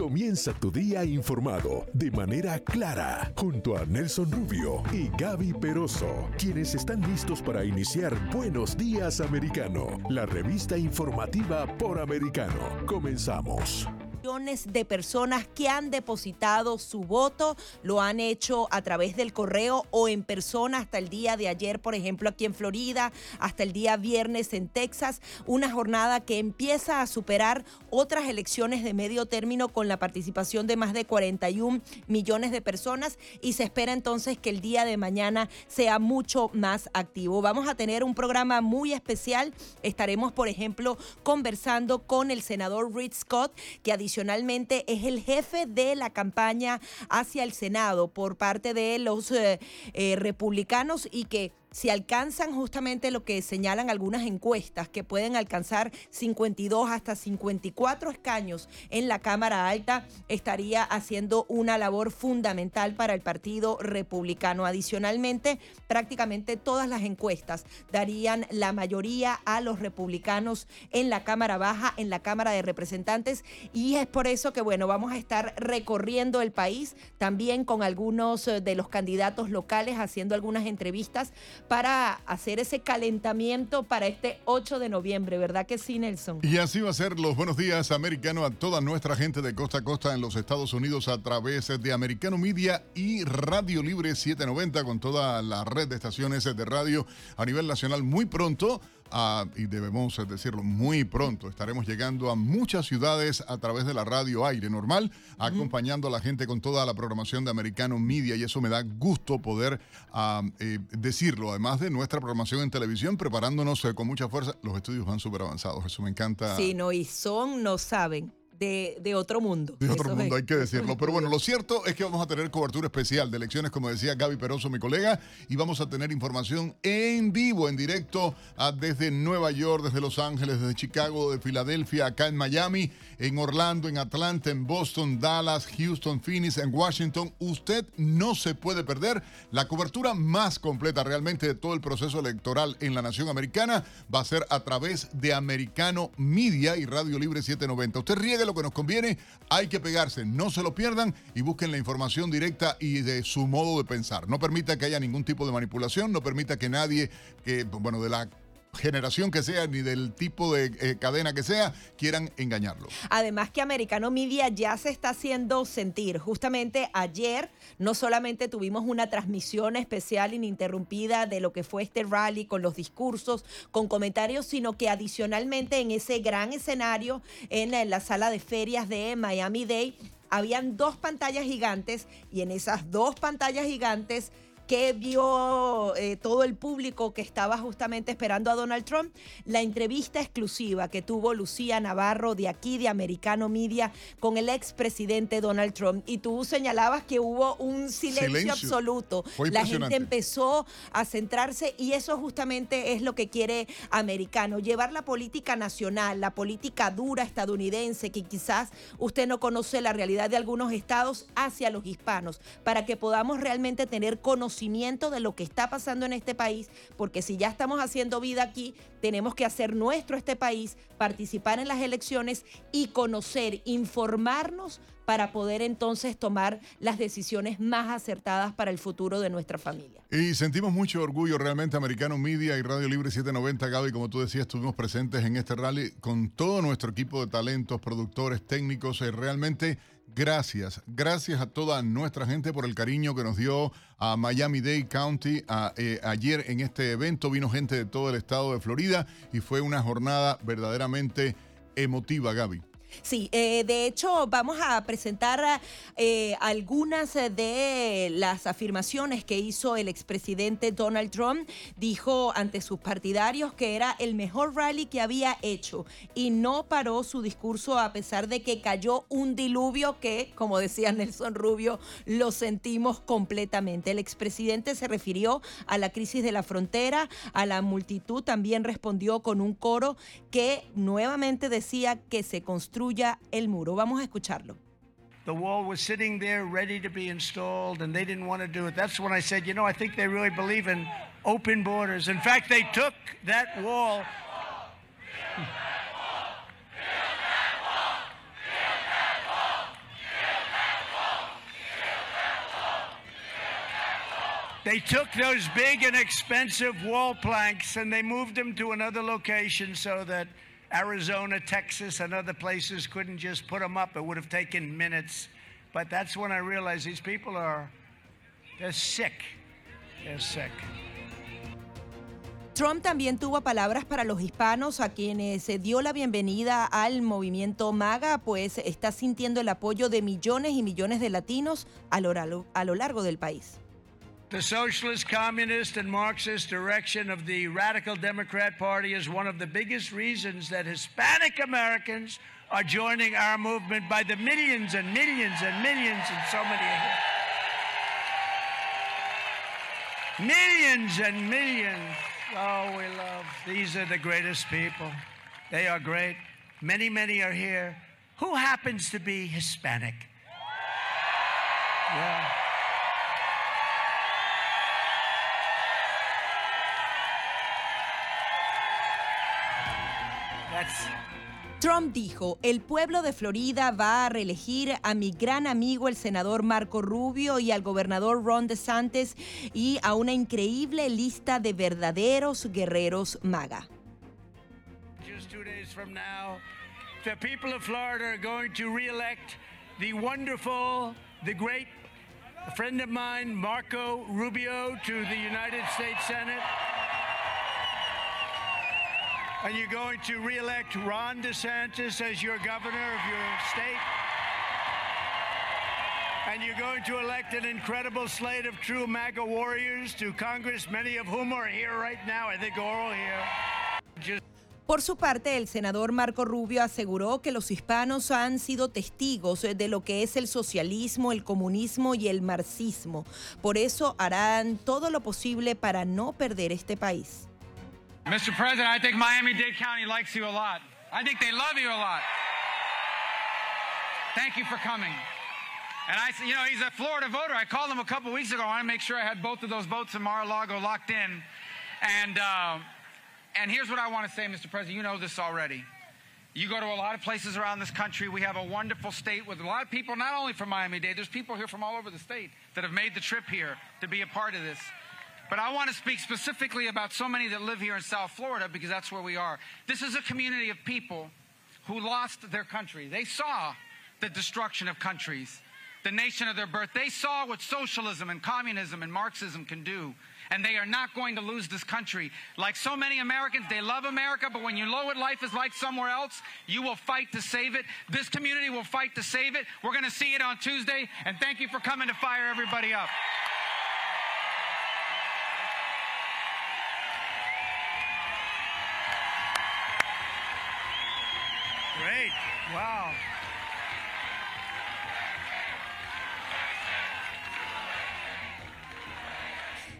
Comienza tu día informado de manera clara junto a Nelson Rubio y Gaby Peroso, quienes están listos para iniciar Buenos Días Americano, la revista informativa por americano. Comenzamos millones de personas que han depositado su voto, lo han hecho a través del correo o en persona hasta el día de ayer, por ejemplo, aquí en Florida, hasta el día viernes en Texas, una jornada que empieza a superar otras elecciones de medio término con la participación de más de 41 millones de personas y se espera entonces que el día de mañana sea mucho más activo. Vamos a tener un programa muy especial, estaremos, por ejemplo, conversando con el senador Reed Scott, que adicionalmente adicionalmente es el jefe de la campaña hacia el Senado por parte de los eh, eh, republicanos y que si alcanzan justamente lo que señalan algunas encuestas, que pueden alcanzar 52 hasta 54 escaños en la Cámara Alta, estaría haciendo una labor fundamental para el Partido Republicano. Adicionalmente, prácticamente todas las encuestas darían la mayoría a los republicanos en la Cámara Baja, en la Cámara de Representantes, y es por eso que, bueno, vamos a estar recorriendo el país también con algunos eh, de los candidatos locales, haciendo algunas entrevistas para hacer ese calentamiento para este 8 de noviembre, ¿verdad que sí, Nelson? Y así va a ser los buenos días americano a toda nuestra gente de costa a costa en los Estados Unidos a través de Americano Media y Radio Libre 790 con toda la red de estaciones de radio a nivel nacional muy pronto y debemos decirlo muy pronto, estaremos llegando a muchas ciudades a través de la radio aire normal, acompañando a la gente con toda la programación de Americano Media y eso me da gusto poder eh, decirlo, además de nuestra programación en televisión, preparándonos eh, con mucha fuerza. Los estudios van súper avanzados, eso me encanta. Sí, no, y son, no saben de, otro mundo. De otro mundo, hay que decirlo. Pero bueno, lo cierto es que vamos a tener cobertura especial de elecciones, como decía Gaby Peroso, mi colega, y vamos a tener información en vivo, en directo, ah, desde Nueva York, desde Los Ángeles, desde Chicago, de Filadelfia, acá en Miami, en Orlando, en Atlanta, en Boston, Dallas, Houston, Phoenix, en Washington. Usted no se puede perder la cobertura más completa realmente de todo el proceso electoral en la nación americana. Va a ser a través de Americano Media y Radio Libre 790. Usted riegue que nos conviene, hay que pegarse, no se lo pierdan y busquen la información directa y de su modo de pensar. No permita que haya ningún tipo de manipulación, no permita que nadie, que, bueno, de la generación que sea ni del tipo de eh, cadena que sea quieran engañarlo. Además que Americano Media ya se está haciendo sentir. Justamente ayer no solamente tuvimos una transmisión especial ininterrumpida de lo que fue este rally con los discursos, con comentarios, sino que adicionalmente en ese gran escenario en la sala de ferias de Miami Day habían dos pantallas gigantes y en esas dos pantallas gigantes que vio eh, todo el público que estaba justamente esperando a Donald Trump, la entrevista exclusiva que tuvo Lucía Navarro de aquí de Americano Media con el expresidente Donald Trump. Y tú señalabas que hubo un silencio, absoluto. la gente empezó a centrarse y eso justamente es lo que quiere Americano, llevar la política nacional, la política dura estadounidense, que quizás usted no conoce la realidad de algunos estados, hacia los hispanos, para que podamos realmente tener conocimiento de lo que está pasando en este país, porque si ya estamos haciendo vida aquí, tenemos que hacer nuestro este país, participar en las elecciones y conocer, informarnos para poder entonces tomar las decisiones más acertadas para el futuro de nuestra familia. Y sentimos mucho orgullo realmente Americano Media y Radio Libre 790, Gaby, como tú decías, estuvimos presentes en este rally con todo nuestro equipo de talentos, productores, técnicos, eh, realmente gracias, gracias a toda nuestra gente por el cariño que nos dio a Miami-Dade County eh, ayer en este evento. Vino gente de todo el estado de Florida y fue una jornada verdaderamente emotiva, Gaby. Sí, eh, de hecho vamos a presentar eh, algunas de las afirmaciones que hizo el expresidente Donald Trump. Dijo ante sus partidarios que era el mejor rally que había hecho y no paró su discurso a pesar de que cayó un diluvio que, como decía Nelson Rubio, lo sentimos completamente. El expresidente se refirió a la crisis de la frontera, a la multitud, también respondió con un coro que nuevamente decía que se construye construya el muro. Vamos a escucharlo. The wall was sitting there ready to be installed and they didn't want to do it. That's when I said, you know, I think they really believe in open borders. In fact, they took that wall They took those big and expensive wall planks and they moved them to another location so that Arizona, Texas, and other places couldn't just put them up. It would have taken minutes. But that's when I realized these people are, they're sick. They're sick. Trump también tuvo palabras para los hispanos a quienes se dio la bienvenida al movimiento MAGA, pues está sintiendo el apoyo de millones y millones de latinos a lo, a lo largo del país. The socialist, communist, and Marxist direction of the radical Democrat Party is one of the biggest reasons that Hispanic Americans are joining our movement by the millions and millions and millions and so many. Millions and millions. Oh, we love. These are the greatest people. They are great. Many, many are here. Who happens to be Hispanic? Yeah. Trump dijo, el pueblo de Florida va a reelegir a mi gran amigo el senador Marco Rubio y al gobernador Ron DeSantis y a una increíble lista de verdaderos guerreros MAGA. Just two days from now, the people of Florida are going to reelect the wonderful, the great friend of mine, Marco Rubio, to the United States Senate. And you're going to re-elect Ron DeSantis as your governor of your state. And you're going to elect an incredible slate of true MAGA warriors to Congress, many of whom are here right now. I think are all here. Just Por su parte, el senador Marco Rubio aseguró que los hispanos han sido testigos de lo que es el socialismo, el comunismo y el marxismo. Por eso harán todo lo posible para no perder este país. Mr. President, I think Miami-Dade County likes you a lot. I think they love you a lot. Thank you for coming. And I, you know, he's a Florida voter. I called him a couple weeks ago. I want to make sure I had both of those votes in Mar-a-Lago locked in. And, uh, and here's what I want to say, Mr. President. You know this already. You go to a lot of places around this country. We have a wonderful state with a lot of people, not only from Miami-Dade. There's people here from all over the state that have made the trip here to be a part of this. But I want to speak specifically about so many that live here in South Florida because that's where we are. This is a community of people who lost their country. They saw the destruction of countries, the nation of their birth. They saw what socialism and communism and Marxism can do. And they are not going to lose this country. Like so many Americans, they love America, but when you know what life is like somewhere else, you will fight to save it. This community will fight to save it. We're going to see it on Tuesday. And thank you for coming to fire everybody up. Wow.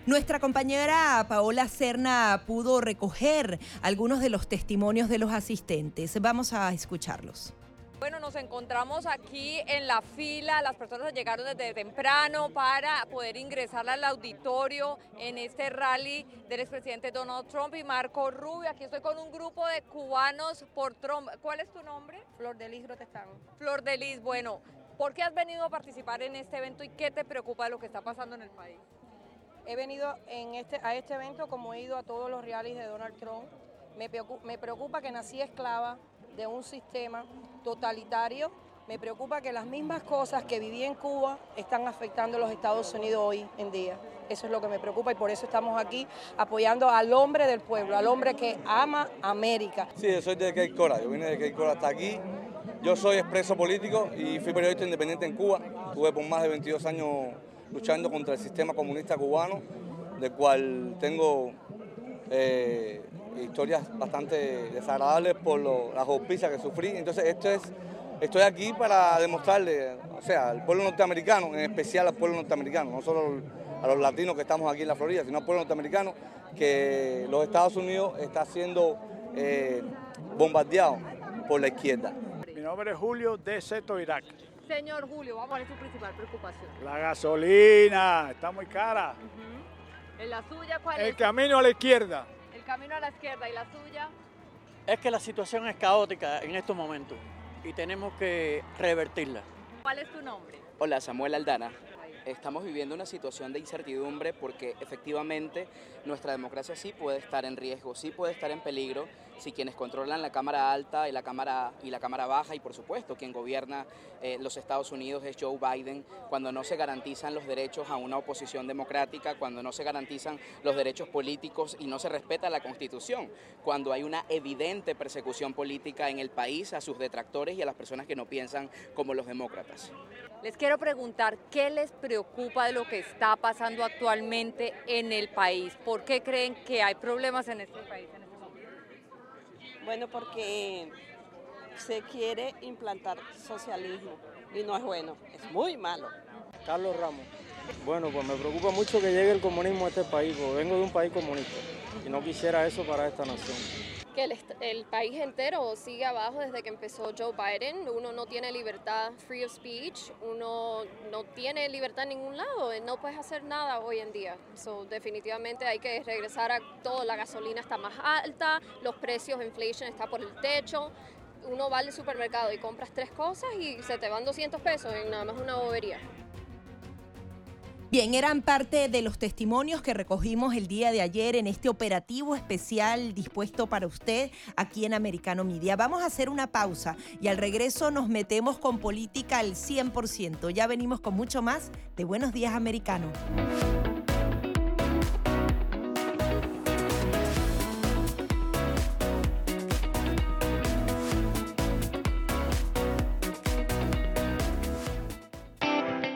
Nuestra compañera Paola Cerna pudo recoger algunos de los testimonios de los asistentes. Vamos a escucharlos. Bueno, nos encontramos aquí en la fila, las personas llegaron desde temprano para poder ingresar al auditorio en este rally del expresidente Donald Trump y Marco Rubio. Aquí estoy con un grupo de cubanos por Trump. ¿Cuál es tu nombre? Flor de Lis Grotestán. Flor de Lis, bueno, ¿por qué has venido a participar en este evento y qué te preocupa de lo que está pasando en el país? He venido en este, a este evento como he ido a todos los rallies de Donald Trump. Me preocupa, me preocupa que nací esclava de un sistema totalitario. Me preocupa que las mismas cosas que viví en Cuba están afectando a los Estados Unidos hoy en día. Eso es lo que me preocupa y por eso estamos aquí apoyando al hombre del pueblo, al hombre que ama América. Sí, yo soy de Cape Coral, yo vine de Cape Coral hasta aquí. Yo soy expreso político y fui periodista independiente en Cuba. Estuve por más de 22 años luchando contra el sistema comunista cubano, del cual tengo eh, historias bastante desagradables por lo, las golpizas que sufrí. Entonces, esto es, estoy aquí para demostrarle, o sea, al pueblo norteamericano, en especial al pueblo norteamericano, no solo a los latinos que estamos aquí en la Florida, sino al pueblo norteamericano, que los Estados Unidos está siendo eh, bombardeado por la izquierda. Mi nombre es Julio de Seto, Irak. Señor Julio, vamos a ver su principal preocupación. La gasolina está muy cara. ¿En la suya cuál El es? camino a la izquierda. El camino a la izquierda y la suya. Es que la situación es caótica en estos momentos y tenemos que revertirla. ¿Cuál es tu nombre? Hola, Samuel Aldana. estamos viviendo una situación de incertidumbre porque efectivamente nuestra democracia sí puede estar en riesgo, sí puede estar en peligro si quienes controlan la Cámara Alta y la Cámara, y la cámara Baja y por supuesto quien gobierna eh, los Estados Unidos es Joe Biden, cuando no se garantizan los derechos a una oposición democrática, cuando no se garantizan los derechos políticos y no se respeta la Constitución, cuando hay una evidente persecución política en el país a sus detractores y a las personas que no piensan como los demócratas. Les quiero preguntar qué les preocupa de lo que está pasando actualmente en el país. ¿Por qué creen que hay problemas en este país? Bueno, porque se quiere implantar socialismo y no es bueno, es muy malo. Carlos Ramos. Bueno, pues me preocupa mucho que llegue el comunismo a este país, porque vengo de un país comunista y no quisiera eso para esta nación que el, país entero sigue abajo desde que empezó Joe Biden. Uno no tiene libertad free of speech, uno no tiene libertad en ningún lado, no puedes hacer nada hoy en día. So, definitivamente hay que regresar a todo, la gasolina está más alta, los precios, inflation está por el techo. Uno va al supermercado y compras tres cosas y se te van 200 pesos en nada más una bobería. Bien, eran parte de los testimonios que recogimos el día de ayer en este operativo especial dispuesto para usted aquí en Americano Media. Vamos a hacer una pausa y al regreso nos metemos con política al 100%. Ya venimos con mucho más de Buenos Días Americano.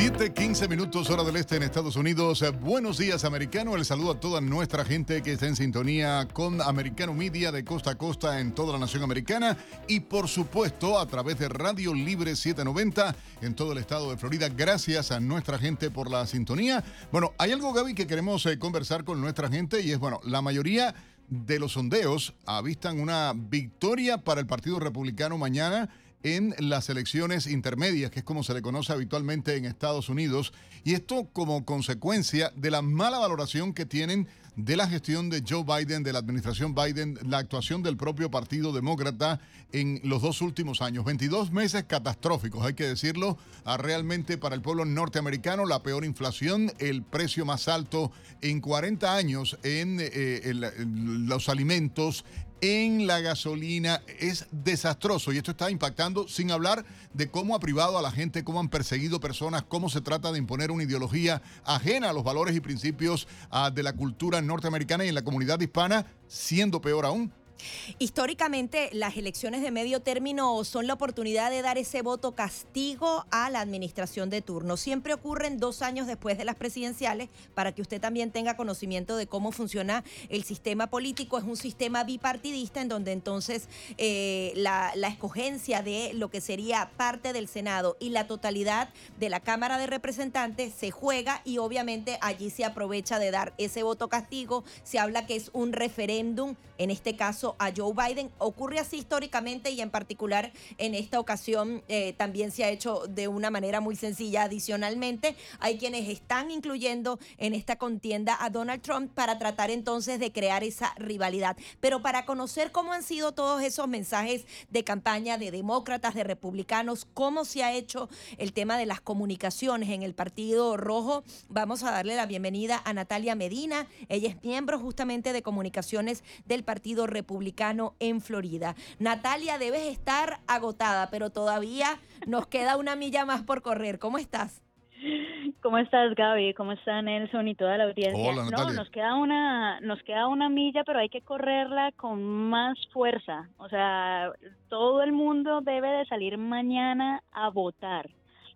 7, 15 minutos hora del este en Estados Unidos. Buenos días, americano. El saludo a toda nuestra gente que está en sintonía con Americano Media de costa a costa en toda la nación americana y, por supuesto, a través de Radio Libre 790 en todo el estado de Florida. Gracias a nuestra gente por la sintonía. Bueno, hay algo, Gaby, que queremos eh, conversar con nuestra gente y es, bueno, la mayoría de los sondeos avistan una victoria para el Partido Republicano mañana en las elecciones intermedias, que es como se le conoce habitualmente en Estados Unidos, y esto como consecuencia de la mala valoración que tienen de la gestión de Joe Biden, de la administración Biden, la actuación del propio Partido Demócrata en los dos últimos años. 22 meses catastróficos, hay que decirlo, realmente para el pueblo norteamericano, la peor inflación, el precio más alto en 40 años en, eh, en los alimentos, en la gasolina es desastroso y esto está impactando sin hablar de cómo ha privado a la gente, cómo han perseguido personas, cómo se trata de imponer una ideología ajena a los valores y principios ah, de la cultura norteamericana y en la comunidad hispana, siendo peor aún Históricamente, las elecciones de medio término son la oportunidad de dar ese voto castigo a la administración de turno. Siempre ocurren dos años después de las presidenciales para que usted también tenga conocimiento de cómo funciona el sistema político. Es un sistema bipartidista en donde entonces eh, la, la escogencia de lo que sería parte del Senado y la totalidad de la Cámara de Representantes se juega y obviamente allí se aprovecha de dar ese voto castigo. Se habla que es un referéndum, en este caso a Joe Biden. Ocurre así históricamente y en particular en esta ocasión eh, también se ha hecho de una manera muy sencilla. Adicionalmente, hay quienes están incluyendo en esta contienda a Donald Trump para tratar entonces de crear esa rivalidad. Pero para conocer cómo han sido todos esos mensajes de campaña de demócratas, de republicanos, cómo se ha hecho el tema de las comunicaciones en el Partido Rojo, vamos a darle la bienvenida a Natalia Medina. Ella es miembro justamente de comunicaciones del Partido Republicano en Florida. Natalia, debes estar agotada, pero todavía nos queda una milla más por correr. ¿Cómo estás? ¿Cómo estás, Gaby? ¿Cómo está Nelson y toda la audiencia? Hola, no, nos queda una, nos queda una milla, pero hay que correrla con más fuerza. O sea, todo el mundo debe de salir mañana a votar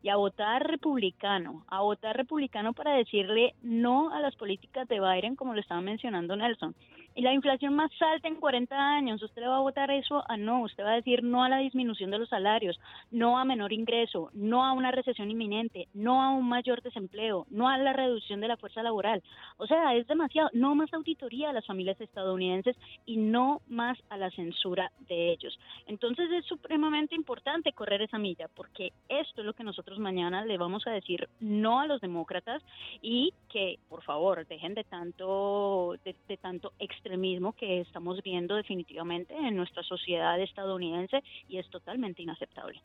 y a votar republicano, a votar republicano para decirle no a las políticas de Biden, como lo estaba mencionando Nelson. Y la inflación más alta en 40 años. ¿Usted le va a votar eso a no? Usted va a decir no a la disminución de los salarios, no a menor ingreso, no a una recesión inminente, no a un mayor desempleo, no a la reducción de la fuerza laboral. O sea, es demasiado. No más auditoría a las familias estadounidenses y no más a la censura de ellos. Entonces es supremamente importante correr esa milla porque esto es lo que nosotros mañana le vamos a decir no a los demócratas y que por favor dejen de tanto de, tanto que estamos viendo definitivamente en nuestra sociedad estadounidense y es totalmente inaceptable.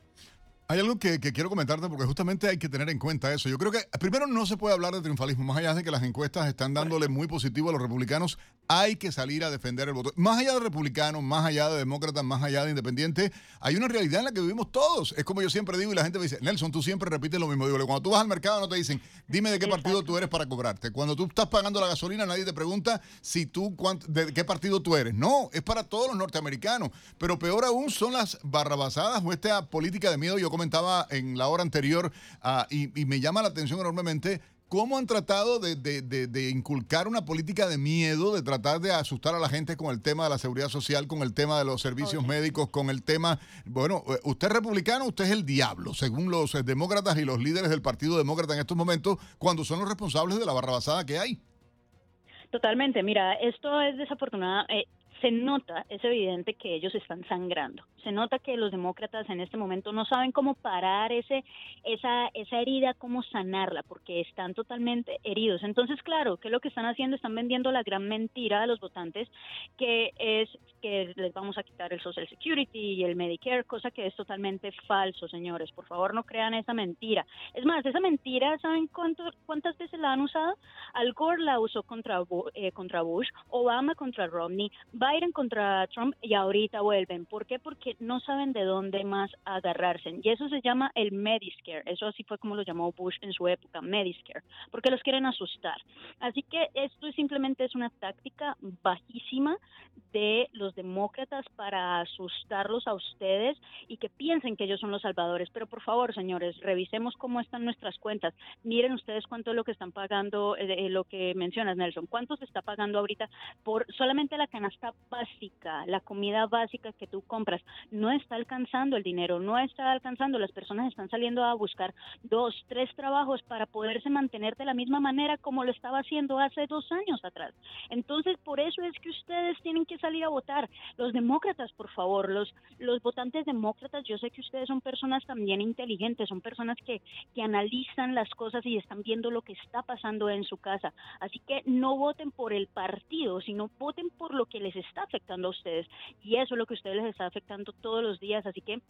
Hay algo que, que quiero comentarte porque justamente hay que tener en cuenta eso. Yo creo que primero no se puede hablar de triunfalismo, más allá de que las encuestas están dándole muy positivo a los republicanos, hay que salir a defender el voto. Más allá de republicanos, más allá de demócratas, más allá de independientes, hay una realidad en la que vivimos todos. Es como yo siempre digo y la gente me dice, Nelson, tú siempre repites lo mismo. Digo, cuando tú vas al mercado no te dicen, dime de qué partido tú eres para cobrarte. Cuando tú estás pagando la gasolina nadie te pregunta si tú de qué partido tú eres. No, es para todos los norteamericanos. Pero peor aún son las barrabasadas o esta política de miedo. Yo comentaba en la hora anterior uh, y, y me llama la atención enormemente ¿Cómo han tratado de, de, de, de, inculcar una política de miedo, de tratar de asustar a la gente con el tema de la seguridad social, con el tema de los servicios okay. médicos, con el tema, bueno, usted es republicano, usted es el diablo, según los demócratas y los líderes del Partido Demócrata en estos momentos, cuando son los responsables de la barrabasada que hay? Totalmente, mira, esto es desafortunado. Eh, se nota, es evidente que ellos están sangrando. Se nota que los demócratas en este momento no saben cómo parar ese, esa, esa herida, cómo sanarla, porque están totalmente heridos. Entonces, claro, ¿qué es lo que están haciendo? Están vendiendo la gran mentira a los votantes, que es que les vamos a quitar el Social Security y el Medicare, cosa que es totalmente falso, señores. Por favor, no crean esa mentira. Es más, esa mentira, ¿saben cuántas veces la han usado? Al Gore la usó contra, eh, contra Bush, Obama contra Romney, Biden contra Trump y ahorita vuelven. ¿Por qué? Porque no saben de dónde más agarrarse. Y eso se llama el Medicare. Eso así fue como lo llamó Bush en su época, Medicare, porque los quieren asustar. Así que esto simplemente es una táctica bajísima de los demócratas para asustarlos a ustedes y que piensen que ellos son los salvadores. Pero por favor, señores, revisemos cómo están nuestras cuentas. Miren ustedes cuánto es lo que están pagando, eh, lo que mencionas, Nelson. ¿Cuánto se está pagando ahorita por solamente la canasta básica, la comida básica que tú compras? No está alcanzando el dinero, no está alcanzando. Las personas están saliendo a buscar dos, tres trabajos para poderse mantener de la misma manera como lo estaba haciendo hace dos años atrás. Entonces, por eso es que ustedes tienen que salir a votar. Los demócratas, por favor, los, los votantes demócratas, yo sé que ustedes son personas también inteligentes, son personas que, que analizan las cosas y están viendo lo que está pasando en su casa. Así que no voten por el partido, sino voten por lo que les afectando a ustedes. Y eso es lo que a ustedes les está afectando todos los días. Así que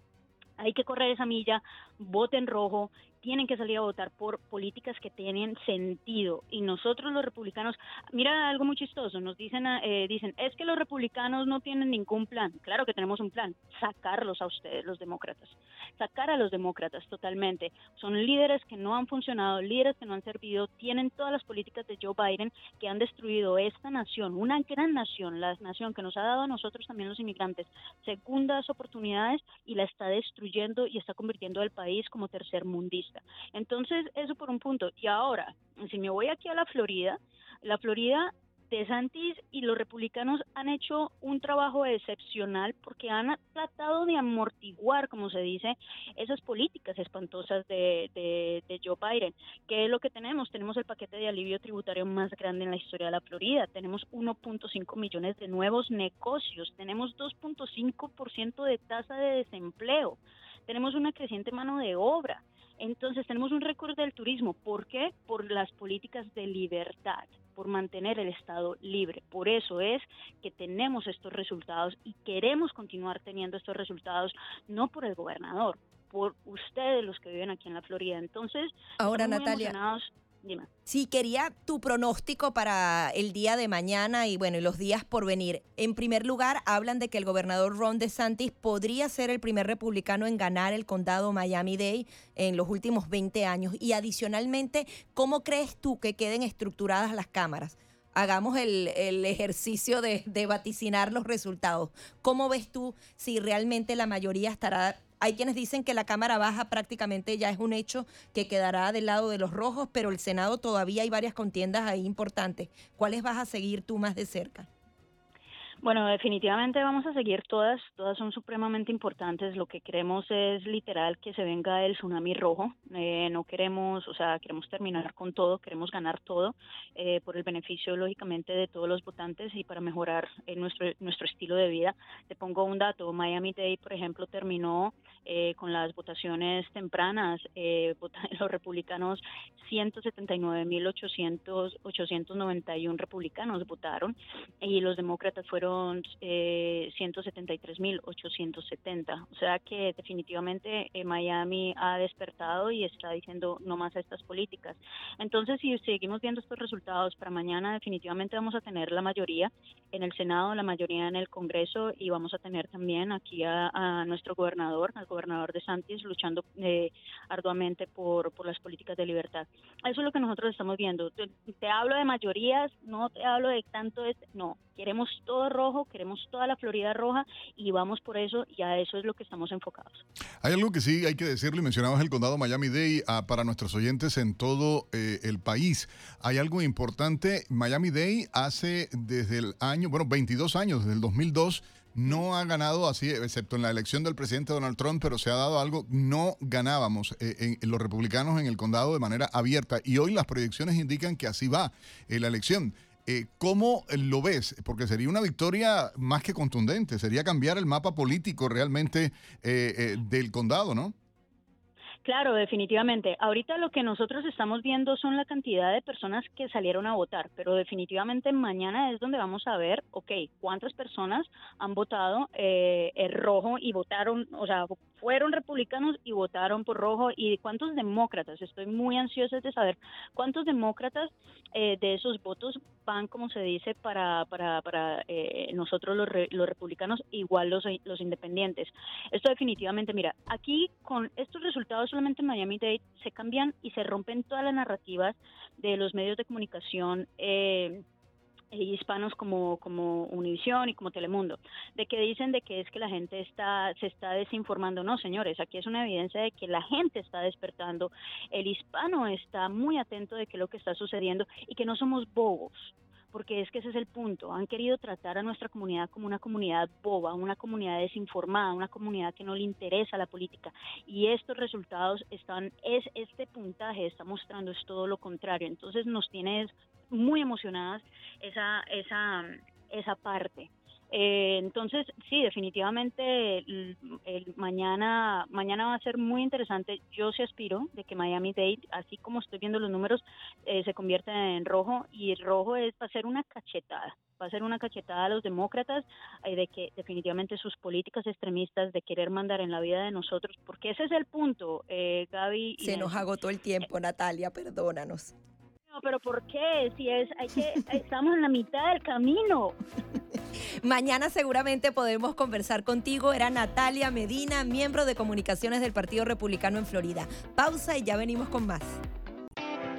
hay que correr esa milla, voten rojo, tienen que salir a votar por políticas que tienen sentido. Y nosotros los republicanos, mira algo muy chistoso, nos dicen, eh, dicen, es que los republicanos no tienen ningún plan. Claro que tenemos un plan, sacarlos a ustedes, los demócratas. Sacar a los demócratas totalmente. Son líderes que no han funcionado, líderes que no han servido, tienen todas las políticas de Joe Biden que han destruido esta nación, una gran nación, la nación que nos ha dado a nosotros también los inmigrantes, segundas oportunidades y la está destruyendo y está convirtiendo al país como tercer mundista. Entonces, eso por un punto. Y ahora, si me voy aquí a la Florida, la Florida de Santis y los republicanos han hecho un trabajo excepcional porque han tratado de amortiguar, como se dice, esas políticas espantosas de, de, de, Joe Biden. ¿Qué es lo que tenemos? Tenemos el paquete de alivio tributario más grande en la historia de la Florida. Tenemos 1.5 millones de nuevos negocios. Tenemos 2.5% de tasa de desempleo. Tenemos una creciente mano de obra. Entonces tenemos un récord del turismo. ¿Por qué? Por las políticas de libertad, por mantener el Estado libre. Por eso es que tenemos estos resultados y queremos continuar teniendo estos resultados, no por el gobernador, por ustedes los que viven aquí en la Florida. Entonces, ahora Natalia. Dime. Sí, quería tu pronóstico para el día de mañana y bueno, y los días por venir. En primer lugar, hablan de que el gobernador Ron DeSantis podría ser el primer republicano en ganar el condado Miami-Dade en los últimos 20 años. Y adicionalmente, ¿cómo crees tú que queden estructuradas las cámaras? Hagamos el, el ejercicio de, de vaticinar los resultados. ¿Cómo ves tú si realmente la mayoría estará hay quienes dicen que la Cámara Baja prácticamente ya es un hecho que quedará del lado de los rojos, pero el Senado todavía hay varias contiendas ahí importantes. ¿Cuáles vas a seguir tú más de cerca? Bueno, definitivamente vamos a seguir todas, todas son supremamente importantes. Lo que queremos es literal que se venga el tsunami rojo. Eh, no queremos, o sea, queremos terminar con todo, queremos ganar todo eh, por el beneficio, lógicamente, de todos los votantes y para mejorar eh, nuestro, nuestro estilo de vida. Te pongo un dato, Miami Dade, por ejemplo, terminó con las votaciones tempranas, los republicanos 179.891 republicanos votaron y los demócratas fueron fueron eh, 173.870. O sea que definitivamente eh, Miami ha despertado y está diciendo no más a estas políticas. Entonces, si seguimos viendo estos resultados para mañana, definitivamente vamos a tener la mayoría en el Senado, la mayoría en el Congreso y vamos a tener también aquí a, nuestro gobernador, al gobernador de Santis, luchando eh, arduamente por, las políticas de libertad. Eso es lo que nosotros estamos viendo. Te, hablo de mayorías, no te hablo de tanto, es, no, queremos todo rojo, queremos toda la Florida roja y vamos por eso y a eso es lo que estamos enfocados. Hay algo que sí hay que decirlo y mencionabas el condado Miami-Dade ah, para nuestros oyentes en todo eh, el país. Hay algo importante, Miami-Dade hace desde el año, bueno, 22 años, desde el 2002, no ha ganado así, excepto en la elección del presidente Donald Trump, pero se ha dado algo, no ganábamos eh, los republicanos en el condado de manera abierta y hoy las proyecciones indican que así va en la elección. Eh, ¿Cómo lo ves? Porque sería una victoria más que contundente, sería cambiar el mapa político realmente eh, eh, del condado, ¿no? Claro, definitivamente. Ahorita lo que nosotros estamos viendo son la cantidad de personas que salieron a votar, pero definitivamente mañana es donde vamos a ver, ok, cuántas personas han votado eh, el rojo y votaron, o sea, fueron republicanos y votaron por rojo y cuántos demócratas. Estoy muy ansiosa de saber cuántos demócratas eh, de esos votos van, como se dice, para, para, para eh, nosotros los, los republicanos, igual los, los independientes. Esto definitivamente, mira, aquí con estos resultados solamente en Miami-Dade se cambian y se rompen todas las narrativas de los medios de comunicación eh, hispanos como como Univisión y como Telemundo, de que dicen de que es que la gente está se está desinformando, no, señores, aquí es una evidencia de que la gente está despertando, el hispano está muy atento de qué es lo que está sucediendo y que no somos bobos porque es que ese es el punto. Han querido tratar a nuestra comunidad como una comunidad boba, una comunidad desinformada, una comunidad que no le interesa la política. Y estos resultados están, es este puntaje está mostrando es todo lo contrario. Entonces nos tiene muy emocionadas esa, esa, esa parte. Eh, entonces, sí, definitivamente el, mañana, mañana va a ser muy interesante. Yo sí aspiro de que Miami Dade, así como estoy viendo los números, eh, se convierta en rojo y el rojo es va a ser una cachetada. Va a ser una cachetada a los demócratas eh, de que definitivamente sus políticas extremistas de querer mandar en la vida de nosotros, porque ese es el punto, eh, Gaby. se nos agotó el tiempo, Natalia, perdónanos pero ¿por qué? Si es, hay que, estamos en la mitad del camino. Mañana seguramente podremos conversar contigo. Era Natalia Medina, miembro de comunicaciones del Partido Republicano en Florida. Pausa y ya venimos con más.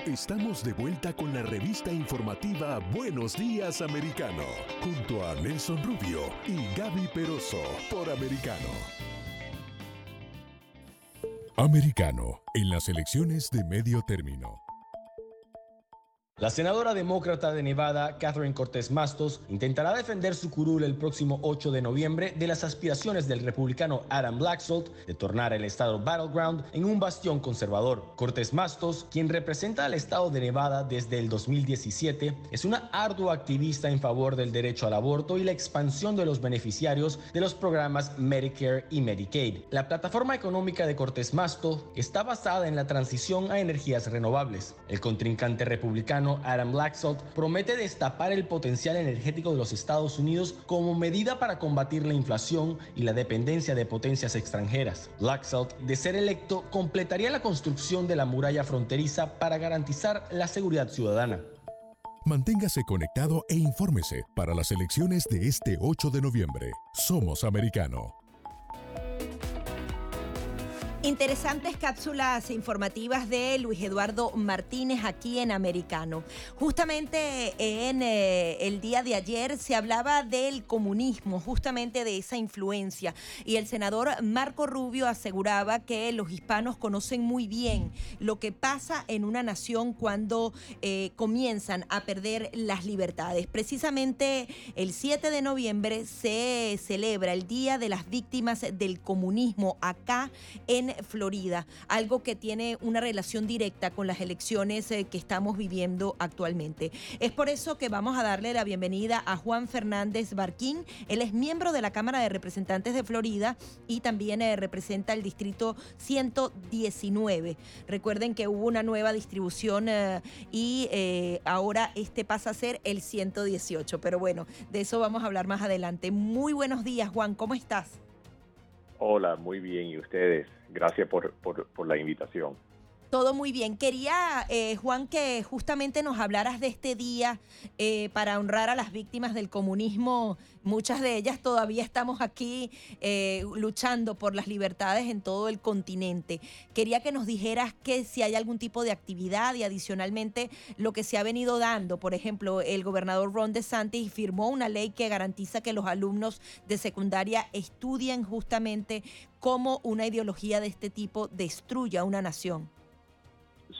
Estamos de vuelta con la revista informativa Buenos Días Americano, junto a Nelson Rubio y Gaby Peroso por Americano. Americano, en las elecciones de medio término. La senadora demócrata de Nevada, Catherine Cortés Mastos, intentará defender su curul el próximo 8 de noviembre de las aspiraciones del republicano Adam Blacksolt de tornar el estado Battleground en un bastión conservador. Cortés Mastos, quien representa al estado de Nevada desde el 2017, es una ardua activista en favor del derecho al aborto y la expansión de los beneficiarios de los programas Medicare y Medicaid. La plataforma económica de Cortés Mastos está basada en la transición a energías renovables. El contrincante republicano Adam Laxalt promete destapar el potencial energético de los Estados Unidos como medida para combatir la inflación y la dependencia de potencias extranjeras. Laxalt, de ser electo, completaría la construcción de la muralla fronteriza para garantizar la seguridad ciudadana. Manténgase conectado e infórmese para las elecciones de este 8 de noviembre. Somos americano. Interesantes cápsulas informativas de Luis Eduardo Martínez aquí en Americano. Justamente en eh, el día de ayer se hablaba del comunismo, justamente de esa influencia. Y el senador Marco Rubio aseguraba que los hispanos conocen muy bien lo que pasa en una nación cuando eh, comienzan a perder las libertades. Precisamente el 7 de noviembre se celebra el Día de las Víctimas del Comunismo acá en Florida, algo que tiene una relación directa con las elecciones eh, que estamos viviendo actualmente. Es por eso que vamos a darle la bienvenida a Juan Fernández Barquín. Él es miembro de la Cámara de Representantes de Florida y también eh, representa el distrito 119. Recuerden que hubo una nueva distribución eh, y ahora este pasa a ser el 118. Pero bueno, de eso vamos a hablar más adelante. Muy buenos días, Juan, ¿cómo estás? Hola, muy bien. ¿Y ustedes? Gracias por, por, la invitación. Todo muy bien. Quería, eh, Juan, que justamente nos hablaras de este día eh, para honrar a las víctimas del comunismo. Muchas de ellas todavía estamos aquí eh, luchando por las libertades en todo el continente. Quería que nos dijeras que si hay algún tipo de actividad y adicionalmente lo que se ha venido dando. Por ejemplo, el gobernador Ron DeSantis firmó una ley que garantiza que los alumnos de secundaria estudien justamente cómo una ideología de este tipo destruye a una nación.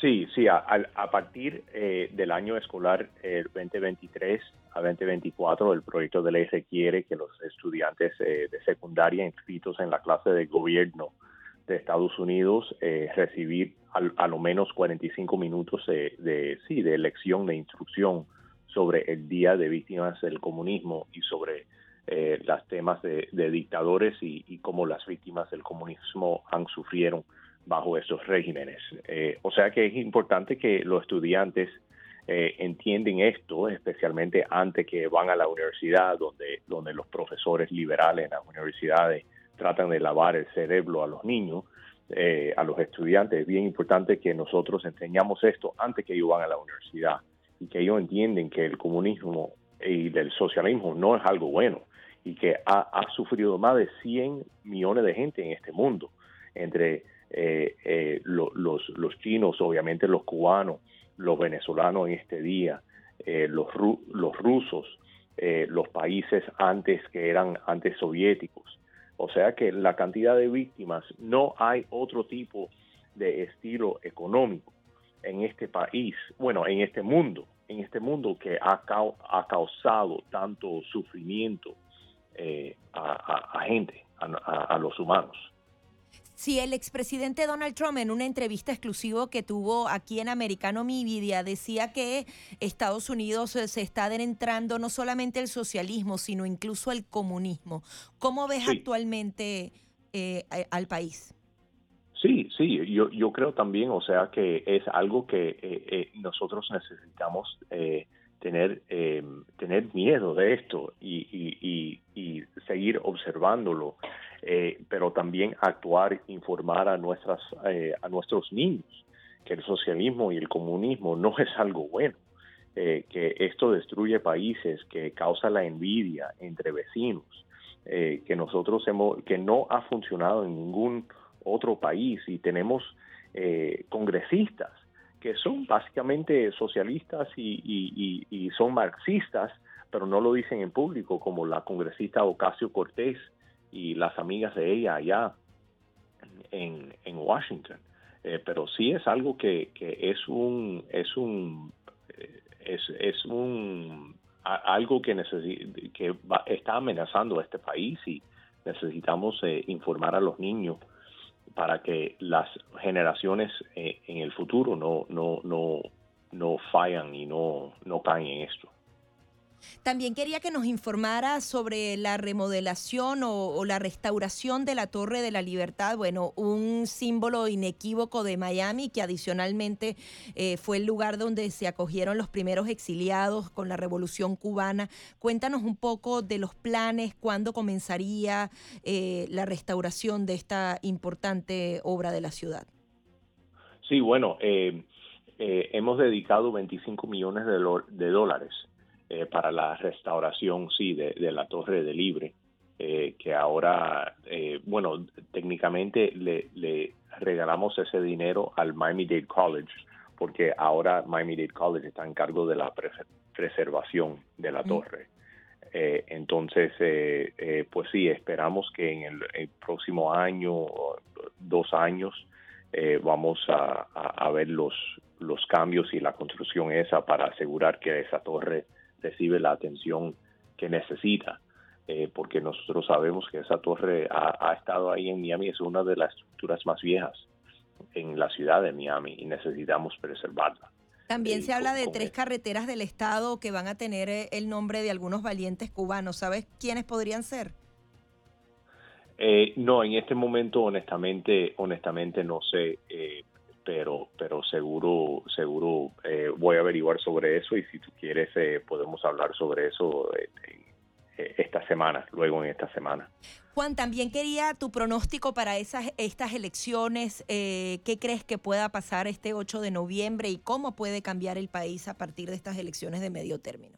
Sí, sí, a, partir eh, del año escolar 2023 a 2024, el proyecto de ley requiere que los estudiantes eh, de secundaria inscritos en la clase de gobierno de Estados Unidos eh, recibir a lo menos 45 minutos de, sí, de lección, de instrucción sobre el Día de Víctimas del Comunismo y sobre eh, los temas de, dictadores y, cómo las víctimas del comunismo han sufrieron bajo estos regímenes. Eh, o sea que es importante que los estudiantes eh, entienden esto, especialmente antes que van a la universidad, donde, donde los profesores liberales en las universidades tratan de lavar el cerebro a los niños, eh, a los estudiantes. Es bien importante que nosotros enseñamos esto antes que ellos van a la universidad y que ellos entienden que el comunismo y el socialismo no es algo bueno y que ha, sufrido más de 100 millones de gente en este mundo, entre eh, eh, los, los, chinos, obviamente los cubanos, los venezolanos en este día, eh, los, los rusos, los países antes que eran antes soviéticos. O sea que la cantidad de víctimas, no hay otro tipo de estilo económico en este país, bueno, en este mundo, en este mundo que ha, ha causado tanto sufrimiento a, gente, a los humanos. Si el expresidente Donald Trump en una entrevista exclusiva que tuvo aquí en Americano Media decía que Estados Unidos eh, se está adentrando no solamente el socialismo, sino incluso el comunismo. ¿Cómo ves actualmente eh, al país? Sí, sí, yo, yo creo también, o sea, que es algo que eh, nosotros necesitamos tener, tener miedo de esto y, y seguir observándolo eh, pero también actuar, informar a, nuestras, eh, a nuestros niños que el socialismo y el comunismo no es algo bueno, eh, que esto destruye países, que causa la envidia entre vecinos, que nosotros hemos, que no ha funcionado en ningún otro país. Y tenemos congresistas que son básicamente socialistas y, y, son marxistas, pero no lo dicen en público, como la congresista Ocasio Cortés, y las amigas de ella allá en, en Washington. Eh, pero sí es algo que, que es un es un eh, es, es un algo que que está amenazando a este país y necesitamos eh, informar a los niños para que las generaciones en el futuro no no no no fallan y no no caen en esto. También quería que nos informara sobre la remodelación o, la restauración de la Torre de la Libertad, bueno, un símbolo inequívoco de Miami que adicionalmente eh, fue el lugar donde se acogieron los primeros exiliados con la Revolución cubana. Cuéntanos un poco de los planes, cuándo comenzaría eh, la restauración de esta importante obra de la ciudad. Sí, bueno, eh, hemos dedicado 25 millones de dólares eh, para la restauración, sí, de, la Torre de Libre, eh, que ahora, eh, bueno, técnicamente le, regalamos ese dinero al Miami-Dade College, porque ahora Miami-Dade College está en cargo de la preservación de la torre. Eh, entonces, eh, eh, pues sí, esperamos que en el, próximo año, dos años, vamos a, ver los, los cambios y la construcción esa para asegurar que esa torre recibe la atención que necesita. porque nosotros sabemos que esa torre ha, ha, estado ahí en Miami, es una de las estructuras más viejas en la ciudad de Miami y necesitamos preservarla. También se habla de tres carreteras del estado que van a tener eh, el nombre de algunos valientes cubanos. ¿Sabes quiénes podrían ser? Eh, no, en este momento honestamente, honestamente no sé, eh, pero, pero seguro, seguro voy a averiguar sobre eso y si tú quieres podemos hablar sobre eso esta semana, luego en esta semana. Juan, también quería tu pronóstico para esas, estas elecciones. Eh, ¿Qué crees que pueda pasar este 8 de noviembre y cómo puede cambiar el país a partir de estas elecciones de medio término?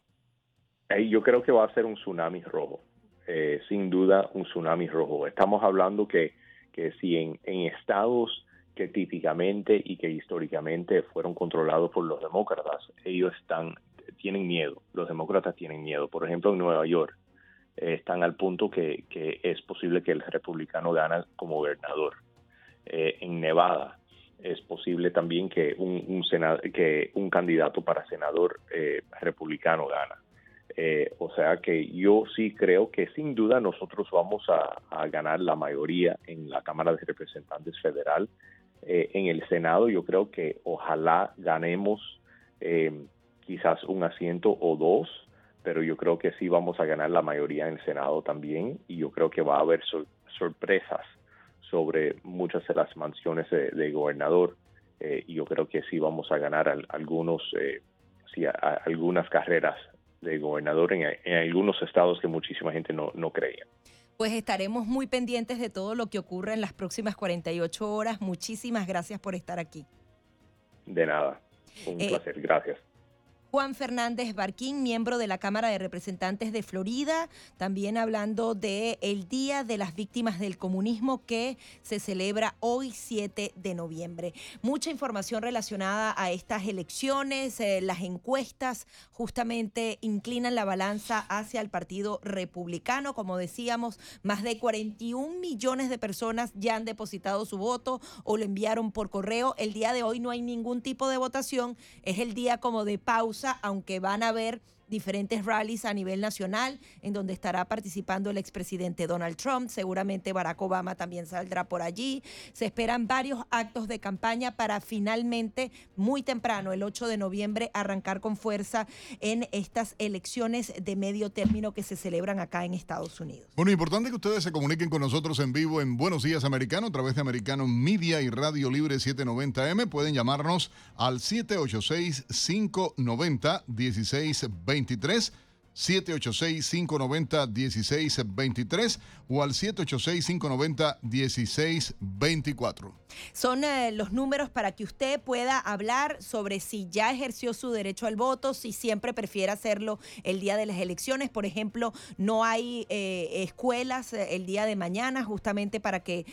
yo creo que va a ser un tsunami rojo, eh, sin duda un tsunami rojo. Estamos hablando que, que si en, en estados que típicamente y que históricamente fueron controlados por los demócratas, ellos están tienen miedo, los demócratas tienen miedo. Por ejemplo, en Nueva York, están al punto que, es posible que el republicano gane como gobernador. Eh, en Nevada es posible también que un, un que un candidato para senador eh, republicano gana. Eh, o sea que yo sí creo que sin duda nosotros vamos a, ganar la mayoría en la Cámara de Representantes Federal. En el Senado yo creo que ojalá ganemos quizás un asiento o dos pero yo creo que sí vamos a ganar la mayoría en el Senado también y yo creo que va a haber sorpresas sobre muchas de las mansiones de, gobernador eh, y yo creo que sí vamos a ganar algunos eh, algunas carreras de gobernador en, algunos estados que muchísima gente no creía. Pues estaremos muy pendientes de todo lo que ocurra en las próximas 48 horas. Muchísimas gracias por estar aquí. De nada. Un eh, placer. Gracias. Juan Fernández Barquín, miembro de la Cámara de Representantes de Florida, también hablando de el Día de las Víctimas del Comunismo que se celebra hoy 7 de noviembre. Mucha información relacionada a estas elecciones, eh, las encuestas justamente inclinan la balanza hacia el Partido Republicano, como decíamos, más de 41 millones de personas ya han depositado su voto o lo enviaron por correo. El día de hoy no hay ningún tipo de votación, es el día como de pausa aunque van a ver diferentes rallies a nivel nacional, en donde estará participando el expresidente Donald Trump. Seguramente Barack Obama también saldrá por allí. Se esperan varios actos de campaña para finalmente, muy temprano, el 8 de noviembre, arrancar con fuerza en estas elecciones de medio término que se celebran acá en Estados Unidos. Bueno, importante que ustedes se comuniquen con nosotros en vivo en Buenos Días Americano a través de Americano Media y Radio Libre 790M. Pueden llamarnos al 786 590 1620 23 786-590-1623 o al 786-590-1624. Son eh, los números para que usted pueda hablar sobre si ya ejerció su derecho al voto, si siempre prefiere hacerlo el día de las elecciones. Por ejemplo, no hay eh, escuelas eh, el día de mañana justamente para que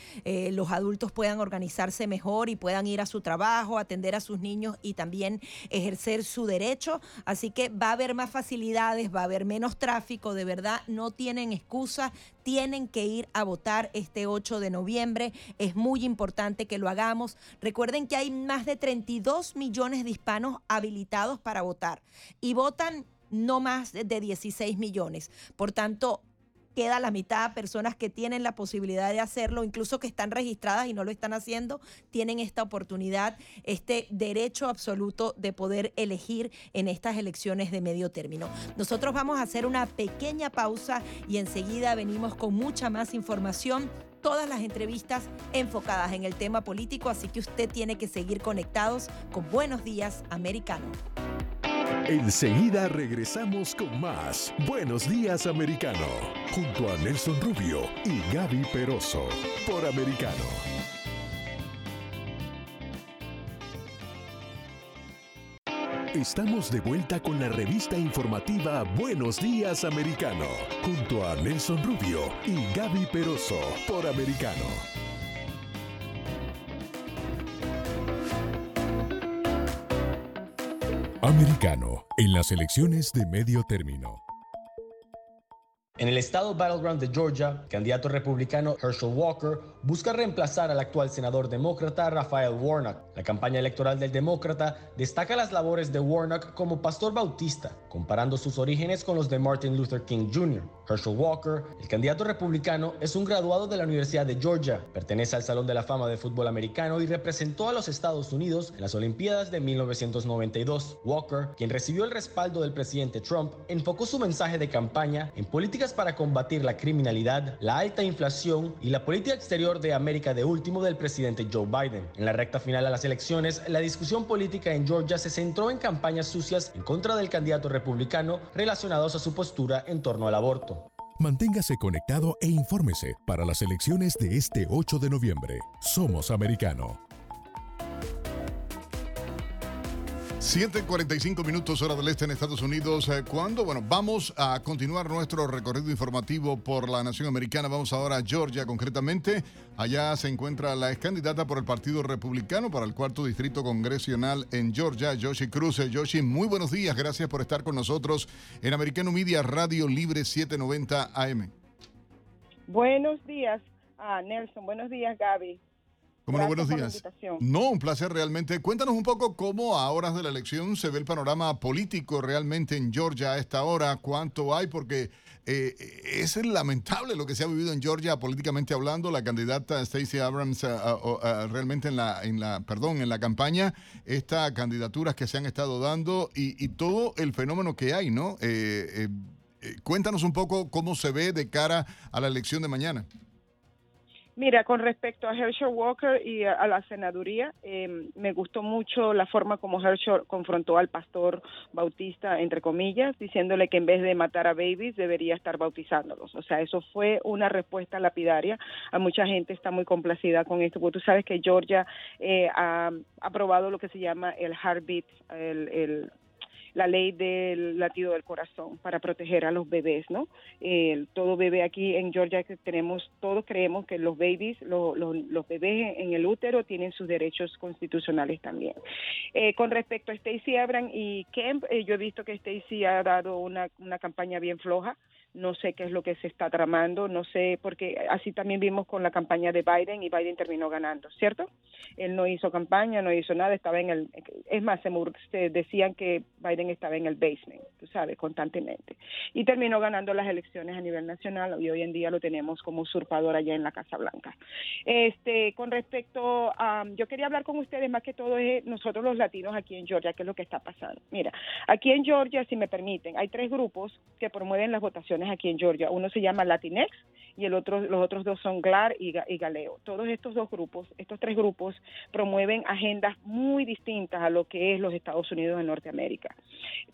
los adultos puedan organizarse mejor y puedan ir a su trabajo, atender a sus niños y también ejercer su derecho. Así que va a haber más facilidades, va a menos tráfico, de verdad no tienen excusa, tienen que ir a votar este 8 de noviembre. Es muy importante que lo hagamos. Recuerden que hay más de 32 millones de hispanos habilitados para votar y votan no más de 16 millones. Por tanto, queda la mitad personas que tienen la posibilidad de hacerlo, incluso que están registradas y no lo están haciendo, tienen esta oportunidad, este derecho absoluto de poder elegir en estas elecciones de medio término. Nosotros vamos a hacer una pequeña pausa y enseguida venimos con mucha más información todas las entrevistas enfocadas en el tema político, así que usted tiene que seguir conectados con Buenos Días Americano. Enseguida regresamos con más Buenos Días Americano, junto a Nelson Rubio y Gaby Peroso, por Americano. Estamos de vuelta con la revista informativa Buenos Días Americano, junto a Nelson Rubio y Gaby Peroso, por Americano. Americano, en las elecciones de medio término. En el estado Battleground de Georgia, el candidato republicano Herschel Walker busca reemplazar al actual senador demócrata Raphael Warnock. La campaña electoral del demócrata destaca las labores de Warnock como pastor bautista, comparando sus orígenes con los de Martin Luther King Jr. Herschel Walker, el candidato republicano, es un graduado de la Universidad de Georgia, pertenece al Salón de la Fama de Fútbol Americano y representó a los Estados Unidos en las Olimpiadas de 1992. Walker, quien recibió el respaldo del presidente Trump, enfocó su mensaje de campaña en políticas para combatir la criminalidad, la alta inflación y la política exterior de América de último del presidente Joe Biden. En la recta final a las elecciones, la discusión política en Georgia se centró en campañas sucias en contra del candidato republicano relacionados a su postura en torno al aborto. Manténgase conectado e infórmese para las elecciones de este 8 de noviembre. Somos americano. 7:45 minutos hora del este en Estados Unidos. Eh, Cuando, bueno, vamos a continuar nuestro recorrido informativo por la nación americana. Vamos ahora a Georgia, concretamente. Allá se encuentra la ex candidata por el Partido Republicano para el cuarto distrito congresional en Georgia, Yoshi Cruz. Yoshi, muy buenos días. Gracias por estar con nosotros en Americano Media Radio Libre 790 AM. Buenos días, ah, Nelson. Buenos días, Gaby. Cómo no, buenos días. No, un placer realmente. Cuéntanos un poco cómo a horas de la elección se ve el panorama político realmente en Georgia a esta hora, cuánto hay, porque eh, es lamentable lo que se ha vivido en Georgia políticamente hablando. La candidata Stacey Abrams ah, realmente en la, en la, perdón, en la campaña, estas candidaturas que se han estado dando y, y todo el fenómeno que hay, ¿no? Eh, cuéntanos un poco cómo se ve de cara a la elección de mañana. Mira, con respecto a Herschel Walker y a, la senaduría, eh, me gustó mucho la forma como Herschel confrontó al pastor bautista, entre comillas, diciéndole que en vez de matar a babies debería estar bautizándolos. O sea, eso fue una respuesta lapidaria. A mucha gente está muy complacida con esto, porque tú sabes que Georgia eh, ha aprobado lo que se llama el heartbeat, el, el la ley del latido del corazón para proteger a los bebés, ¿no? Eh, todo bebé aquí en Georgia que tenemos, todos creemos que los babies, lo- lo- los bebés en el útero tienen sus derechos constitucionales también. Eh, con respecto a Stacey Abrams y Kemp, eh, yo he visto que Stacey ha dado una, una campaña bien floja. No sé qué es lo que se está tramando, no sé, porque así también vimos con la campaña de Biden y Biden terminó ganando, ¿cierto? Él no hizo campaña, no hizo nada, estaba en el... Es más, se, se decían que Biden estaba en el basement, tú sabes, constantemente. Y terminó ganando las elecciones a nivel nacional y hoy en día lo tenemos como usurpador allá en la Casa Blanca. Este, con respecto a... Yo quería hablar con ustedes más que todo es nosotros los latinos aquí en Georgia, qué es lo que está pasando. Mira, aquí en Georgia, si me permiten, hay tres grupos que promueven las votaciones aquí en Georgia. Uno se llama Latinex y el otro, los otros dos son GLAR y, y Galeo. Todos estos dos grupos, estos tres grupos, promueven agendas muy distintas a lo que es los Estados Unidos de Norteamérica.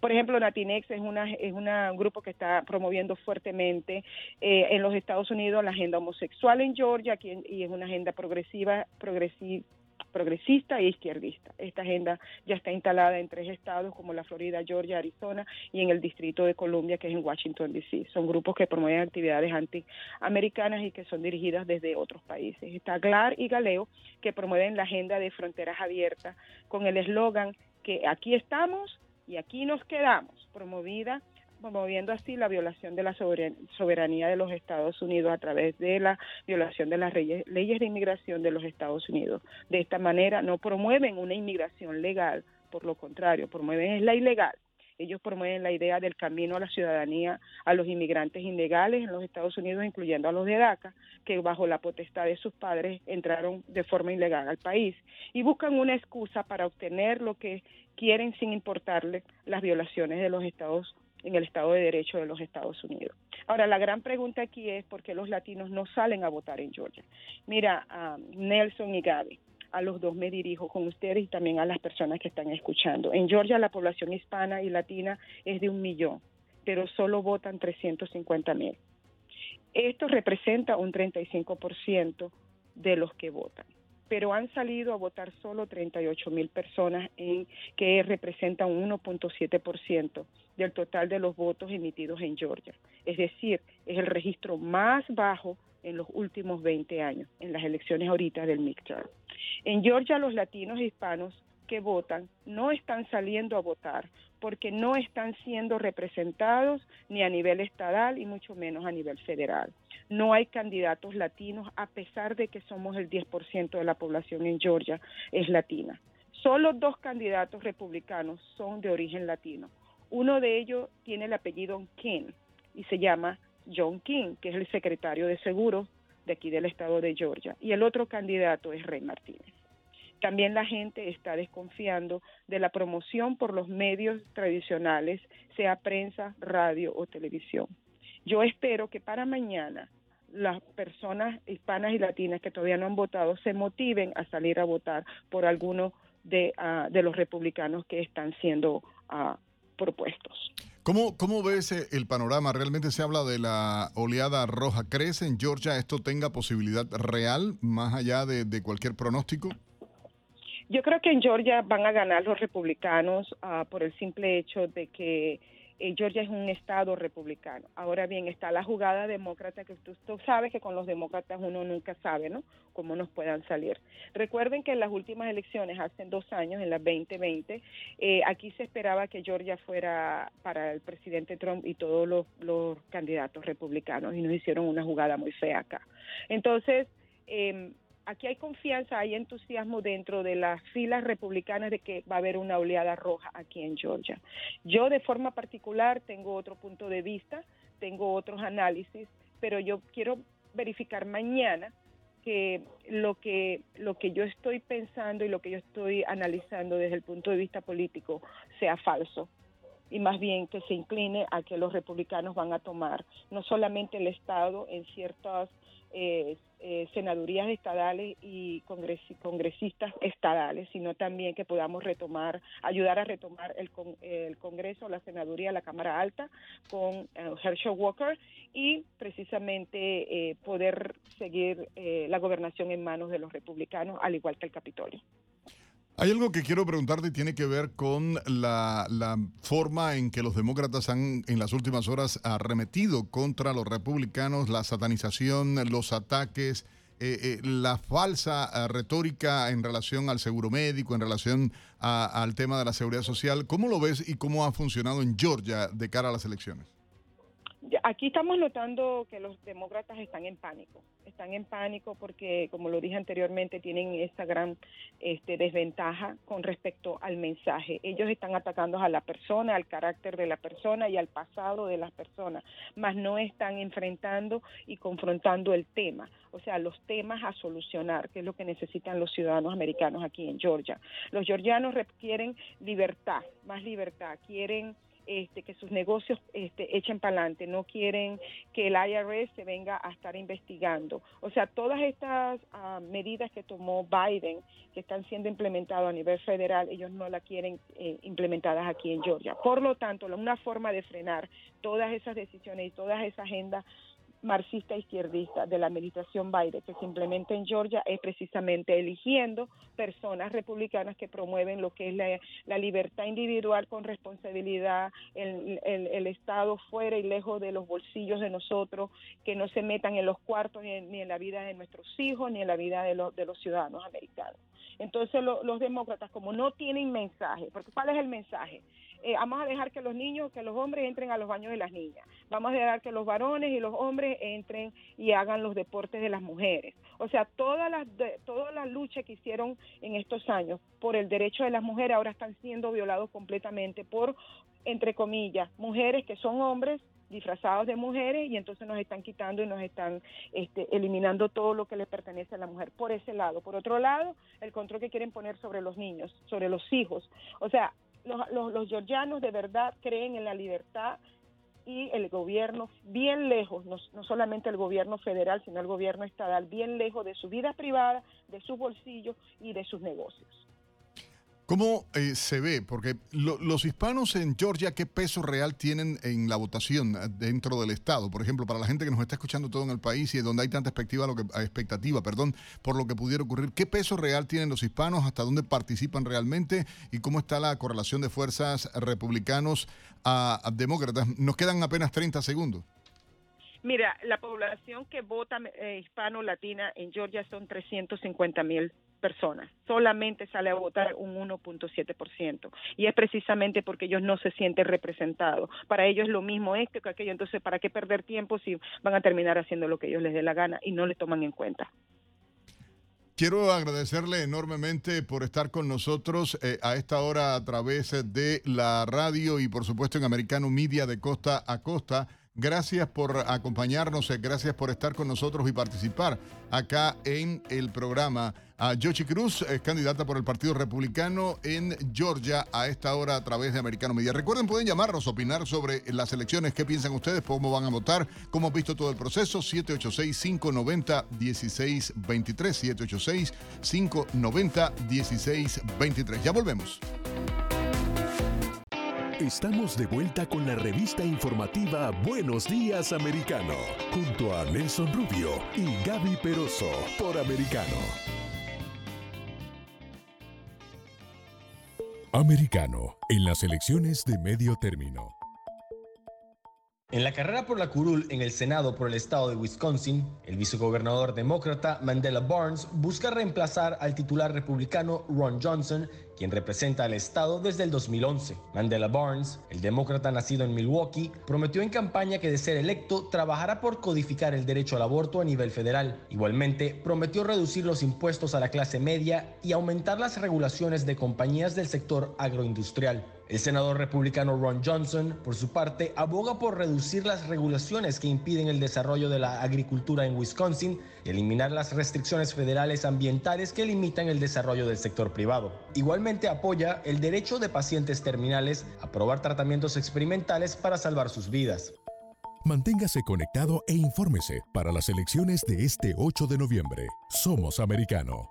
Por ejemplo, Latinex es una es una- un grupo que está promoviendo fuertemente eh, en los Estados Unidos la agenda homosexual en Georgia y es una agenda progresiva progresiva progresista e izquierdista. Esta agenda ya está instalada en tres estados como la Florida, Georgia, Arizona y en el Distrito de Columbia, que es en Washington, D.C. Son grupos que promueven actividades antiamericanas y que son dirigidas desde otros países. Está GLAR y Galeo, que promueven la agenda de fronteras abiertas con el eslogan que aquí estamos y aquí nos quedamos, promovida promoviendo así la violación de la soberan- soberanía de los Estados Unidos a través de la violación de las leyes de inmigración de los Estados Unidos. De esta manera no promueven una inmigración legal, por lo contrario, promueven la ilegal. Ellos promueven la idea del camino a la ciudadanía a los inmigrantes ilegales en los Estados Unidos, incluyendo a los de DACA, que bajo la potestad de sus padres entraron de forma ilegal al país y buscan una excusa para obtener lo que quieren sin importarle las violaciones de los Estados en el Estado de Derecho de los Estados Unidos. Ahora, la gran pregunta aquí es por qué los latinos no salen a votar en Georgia. Mira, a Nelson y Gaby, a los dos me dirijo con ustedes y también a las personas que están escuchando. En Georgia la población hispana y latina es de un millón, pero solo votan 350 mil. Esto representa un 35% de los que votan pero han salido a votar solo 38 mil personas, en, que representa un 1.7% del total de los votos emitidos en Georgia. Es decir, es el registro más bajo en los últimos 20 años, en las elecciones ahorita del midterm. En Georgia, los latinos e hispanos que votan no están saliendo a votar porque no están siendo representados ni a nivel estatal y mucho menos a nivel federal. No hay candidatos latinos a pesar de que somos el 10% de la población en Georgia es latina. Solo dos candidatos republicanos son de origen latino. Uno de ellos tiene el apellido King y se llama John King, que es el secretario de Seguros de aquí del estado de Georgia. Y el otro candidato es Rey Martínez. También la gente está desconfiando de la promoción por los medios tradicionales, sea prensa, radio o televisión. Yo espero que para mañana las personas hispanas y latinas que todavía no han votado se motiven a salir a votar por alguno de, ah, de los republicanos que están siendo ah, propuestos. ¿Cómo, ¿Cómo ves el panorama? ¿Realmente se habla de la oleada roja? ¿Crees en Georgia esto tenga posibilidad real más allá de cualquier pronóstico? Yo creo que en Georgia van a ganar los republicanos ah, por el simple hecho de que eh, Georgia es un estado republicano. Ahora bien, está la jugada demócrata que tú, sabes que con los demócratas uno nunca sabe, ¿no? Cómo nos puedan salir. Recuerden que en las últimas elecciones, hace dos años, en las 2020, eh, aquí se esperaba que Georgia fuera para el presidente Trump y todos los, los candidatos republicanos y nos hicieron una jugada muy fea acá. Entonces, eh, aquí hay confianza, hay entusiasmo dentro de las filas republicanas de que va a haber una oleada roja aquí en Georgia. Yo de forma particular tengo otro punto de vista, tengo otros análisis, pero yo quiero verificar mañana que lo que lo que yo estoy pensando y lo que yo estoy analizando desde el punto de vista político sea falso y más bien que se incline a que los republicanos van a tomar no solamente el Estado en ciertas eh, eh, senadurías estadales y congresistas estadales, sino también que podamos retomar, ayudar a retomar el, el Congreso, la senaduría, la Cámara Alta con eh, Herschel Walker y precisamente eh, poder seguir la gobernación en manos de los republicanos, al igual que el Capitolio. Hay algo que quiero preguntarte y tiene que ver con la, forma en que los demócratas han en las últimas horas arremetido contra los republicanos, la satanización, los ataques, eh, eh, la falsa eh, retórica en relación al seguro médico, en relación al tema de la seguridad social. ¿Cómo lo ves y cómo ha funcionado en Georgia de cara a las elecciones? Aquí estamos notando que los demócratas están en pánico, están en pánico porque, como lo dije anteriormente, tienen esta gran este, desventaja con respecto al mensaje. Ellos están atacando a la persona, al carácter de la persona y al pasado de las personas, mas no están enfrentando y confrontando el tema, o sea, los temas a solucionar, que es lo que necesitan los ciudadanos americanos aquí en Georgia. Los georgianos requieren libertad, más libertad, quieren este, que sus negocios este, echen para adelante, no quieren que el IRS se venga a estar investigando. O sea, todas estas ah, medidas que tomó Biden, que están siendo implementadas a nivel federal, ellos no la quieren eh, implementadas aquí en Georgia. Por lo tanto, una forma de frenar todas esas decisiones y todas esas agendas marxista izquierdista de la administración Biden que se en Georgia es precisamente eligiendo personas republicanas que promueven lo que es la, libertad individual con responsabilidad, el, el, Estado fuera y lejos de los bolsillos de nosotros, que no se metan en los cuartos ni en, la vida de nuestros hijos ni en la vida de, los de los ciudadanos americanos. Entonces los demócratas como no tienen mensaje, porque ¿cuál es el mensaje? Eh, vamos a dejar que los niños, que los hombres entren a los baños de las niñas. Vamos a dejar que los varones y los hombres entren y hagan los deportes de las mujeres. O sea, todas las, todas las luchas que hicieron en estos años por el derecho de las mujeres ahora están siendo violados completamente por, entre comillas, mujeres que son hombres disfrazados de mujeres y entonces nos están quitando y nos están este, eliminando todo lo que le pertenece a la mujer por ese lado. Por otro lado, el control que quieren poner sobre los niños, sobre los hijos. O sea, los, los, georgianos de verdad creen en la libertad y el gobierno bien lejos, no, no, solamente el gobierno federal, sino el gobierno estatal, bien lejos de su vida privada, de sus bolsillos y de sus negocios. ¿Cómo eh, se ve? Porque los hispanos en Georgia, ¿qué peso real tienen en la votación eh, dentro del Estado? Por ejemplo, para la gente que nos está escuchando todo en el país y donde hay tanta expectativa, lo que, expectativa perdón, por lo que pudiera ocurrir, ¿qué peso real tienen los hispanos? ¿Hasta dónde participan realmente? ¿Y cómo está la correlación de fuerzas republicanos a, demócratas? Nos quedan apenas 30 segundos. Mira, la población que vota eh, hispano-latina en Georgia son 350 mil personas. Solamente sale a votar un 1.7%. Y es precisamente porque ellos no se sienten representados. Para ellos lo mismo esto que aquello. Entonces, ¿para qué perder tiempo si van a terminar haciendo lo que ellos les dé la gana y no le toman en cuenta? Quiero agradecerle enormemente por estar con nosotros eh, a esta hora a través de la radio y por supuesto en Americano Media de costa a costa. Gracias por acompañarnos, eh, gracias por estar con nosotros y participar acá en el programa. A Yoshi Cruz es candidata por el Partido Republicano en Georgia a esta hora a través de Americano Media. Recuerden, pueden llamarnos, opinar sobre las elecciones, qué piensan ustedes, cómo van a votar, cómo han visto todo el proceso. 786-590-1623. 786-590-1623. Ya volvemos. Estamos de vuelta con la revista informativa Buenos Días Americano, junto a Nelson Rubio y Gaby Peroso por Americano. Americano, en las elecciones de medio término. En la carrera por la curul en el Senado por el estado de Wisconsin, el vicegobernador demócrata Mandela Barnes busca reemplazar al titular republicano Ron Johnson, quien representa al estado desde el 2011. Mandela Barnes, el demócrata nacido en Milwaukee, prometió en campaña que de ser electo trabajará por codificar el derecho al aborto a nivel federal. Igualmente, prometió reducir los impuestos a la clase media y aumentar las regulaciones de compañías del sector agroindustrial. El senador republicano Ron Johnson, por su parte, aboga por reducir las regulaciones que impiden el desarrollo de la agricultura en Wisconsin y eliminar las restricciones federales ambientales que limitan el desarrollo del sector privado. Igualmente apoya el derecho de pacientes terminales a probar tratamientos experimentales para salvar sus vidas. Manténgase conectado e infórmese para las elecciones de este 8 de noviembre. Somos americano.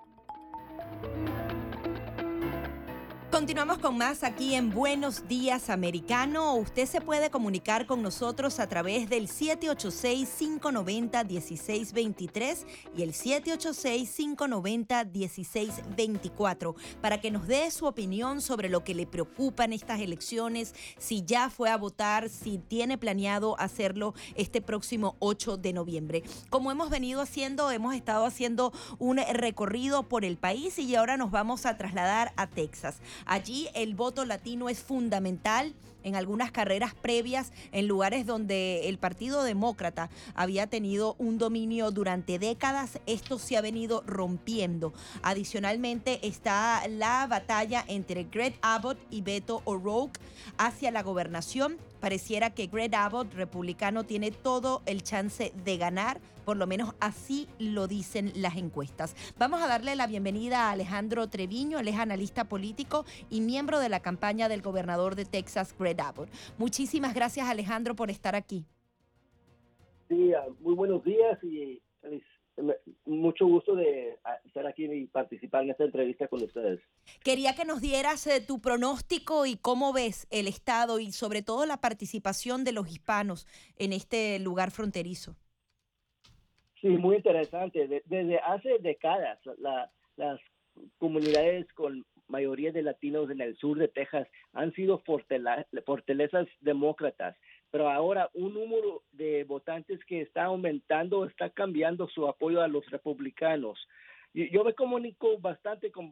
Continuamos con más aquí en Buenos Días Americano. Usted se puede comunicar con nosotros a través del 786-590-1623 y el 786-590-1624 para que nos dé su opinión sobre lo que le preocupa en estas elecciones, si ya fue a votar, si tiene planeado hacerlo este próximo 8 de noviembre. Como hemos venido haciendo, hemos estado haciendo un recorrido por el país y ahora nos vamos a trasladar a Texas. Allí el voto latino es fundamental en algunas carreras previas en lugares donde el Partido Demócrata había tenido un dominio durante décadas, esto se ha venido rompiendo. Adicionalmente está la batalla entre Greg Abbott y Beto O'Rourke hacia la gobernación. Pareciera que Greg Abbott, republicano, tiene todo el chance de ganar, por lo menos así lo dicen las encuestas. Vamos a darle la bienvenida a Alejandro Treviño, él es analista político y miembro de la campaña del gobernador de Texas, Greg Abbott. Muchísimas gracias Alejandro por estar aquí. Sí, muy buenos días y feliz mucho gusto de ah, estar aquí y participar en esta entrevista con ustedes. Quería que nos dieras eh, tu pronóstico y cómo ves el Estado y sobre todo la participación de los hispanos en este lugar fronterizo. Sí, muy interesante. desde hace décadas las comunidades con mayoría de latinos en el sur de Texas han sido fortalezas demócratas pero ahora un número de votantes que está aumentando está cambiando su apoyo a los republicanos. Yo me comunico bastante con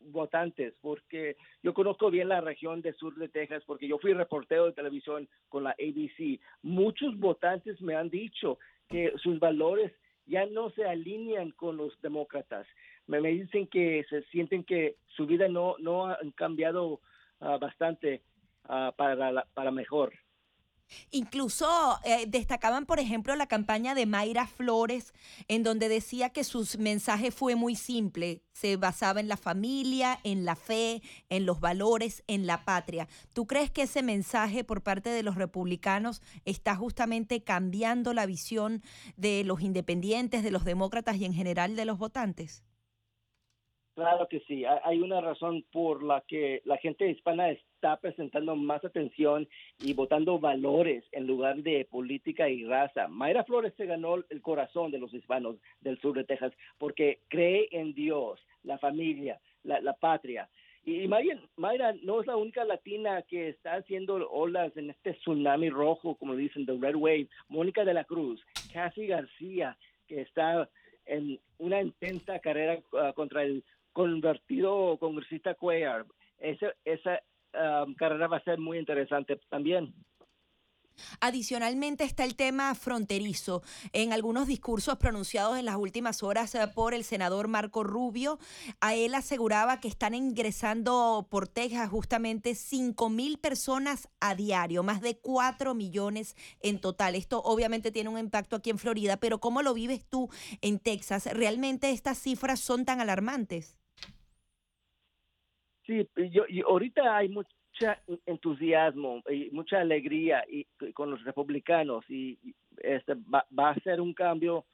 votantes porque yo conozco bien la región del sur de Texas porque yo fui reportero de televisión con la ABC. Muchos votantes me han dicho que sus valores ya no se alinean con los demócratas. Me, dicen que se sienten que su vida no, no ha cambiado ah, bastante ah, para, para mejor. Incluso eh, destacaban, por ejemplo, la campaña de Mayra Flores, en donde decía que su mensaje fue muy simple, se basaba en la familia, en la fe, en los valores, en la patria. ¿Tú crees que ese mensaje por parte de los republicanos está justamente cambiando la visión de los independientes, de los demócratas y en general de los votantes? Claro que sí, hay una razón por la que la gente hispana está presentando más atención y votando valores en lugar de política y raza. Mayra Flores se ganó el corazón de los hispanos del sur de Texas porque cree en Dios, la familia, la, patria. Y Mayra, no es la única latina que está haciendo olas en este tsunami rojo, como dicen, the Red Wave. Mónica de la Cruz, Cassie García, que está en una intensa carrera ah, contra el convertido congresista Cuellar. Esa, esa carrera va a ser muy interesante también. Adicionalmente está el tema fronterizo. En algunos discursos pronunciados en las últimas horas eh, por el senador Marco Rubio, a él aseguraba que están ingresando por Texas justamente 5 mil personas a diario, más de 4 millones en total. Esto obviamente tiene un impacto aquí en Florida, pero ¿cómo lo vives tú en Texas? ¿Realmente estas cifras son tan alarmantes? Sí, yo, y ahorita hay mucho entusiasmo y mucha alegría y, con los republicanos y, este va, va, a ser un cambio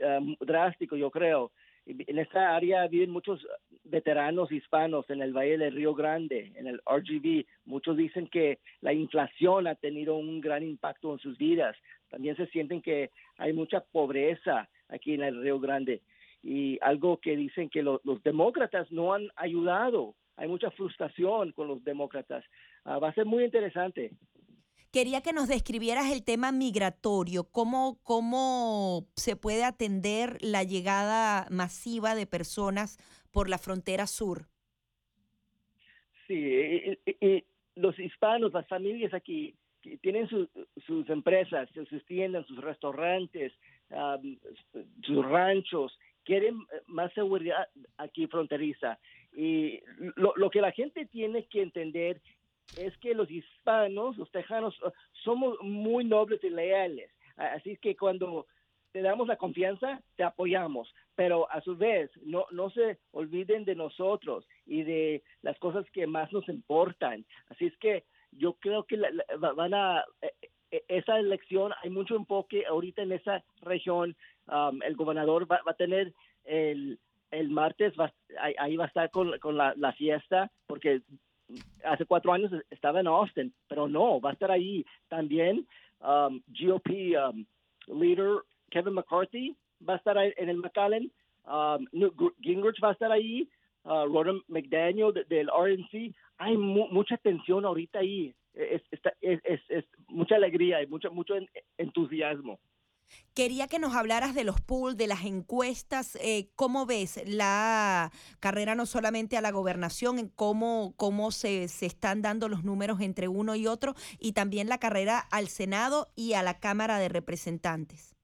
um, drástico, yo creo. En esta área viven muchos veteranos hispanos en el Valle del Río Grande, en el RGV. Muchos dicen que la inflación ha tenido un gran impacto en sus vidas. También se sienten que hay mucha pobreza aquí en el Río Grande. Y algo que dicen que lo, los demócratas no han ayudado hay mucha frustración con los demócratas. Ah, va a ser muy interesante. Quería que nos describieras el tema migratorio, cómo, cómo se puede atender la llegada masiva de personas por la frontera sur. Sí, y, los hispanos, las familias aquí, tienen sus empresas, sus tiendas, sus restaurantes, sus ranchos, quieren más seguridad aquí fronteriza. Y lo, lo que la gente tiene que entender es que los hispanos, los tejanos, uh, somos muy nobles y leales. Así que cuando te damos la confianza, te apoyamos, pero a su vez no, no se olviden de nosotros y de las cosas que más nos importan. Así es que yo creo que van a e, e, esa elección hay mucho enfoque ahorita en esa región. Um, el gobernador va, a tener el el martes va, ahí va a estar con, con la, fiesta, porque hace cuatro años estaba en Austin, pero no, va a estar ahí también. Um, GOP um, leader Kevin McCarthy va a estar ahí en el McAllen. Um, Gingrich va a estar ahí. Uh, McDaniel del RNC. Hay mucha tensión ahorita ahí. Es, es, es, es, mucha alegría y mucho, mucho entusiasmo. Quería que nos hablaras de los pools, de las encuestas. Eh, ¿Cómo ves la carrera no solamente a la gobernación, en cómo, cómo se, se, están dando los números entre uno y otro, y también la carrera al Senado y a la Cámara de Representantes?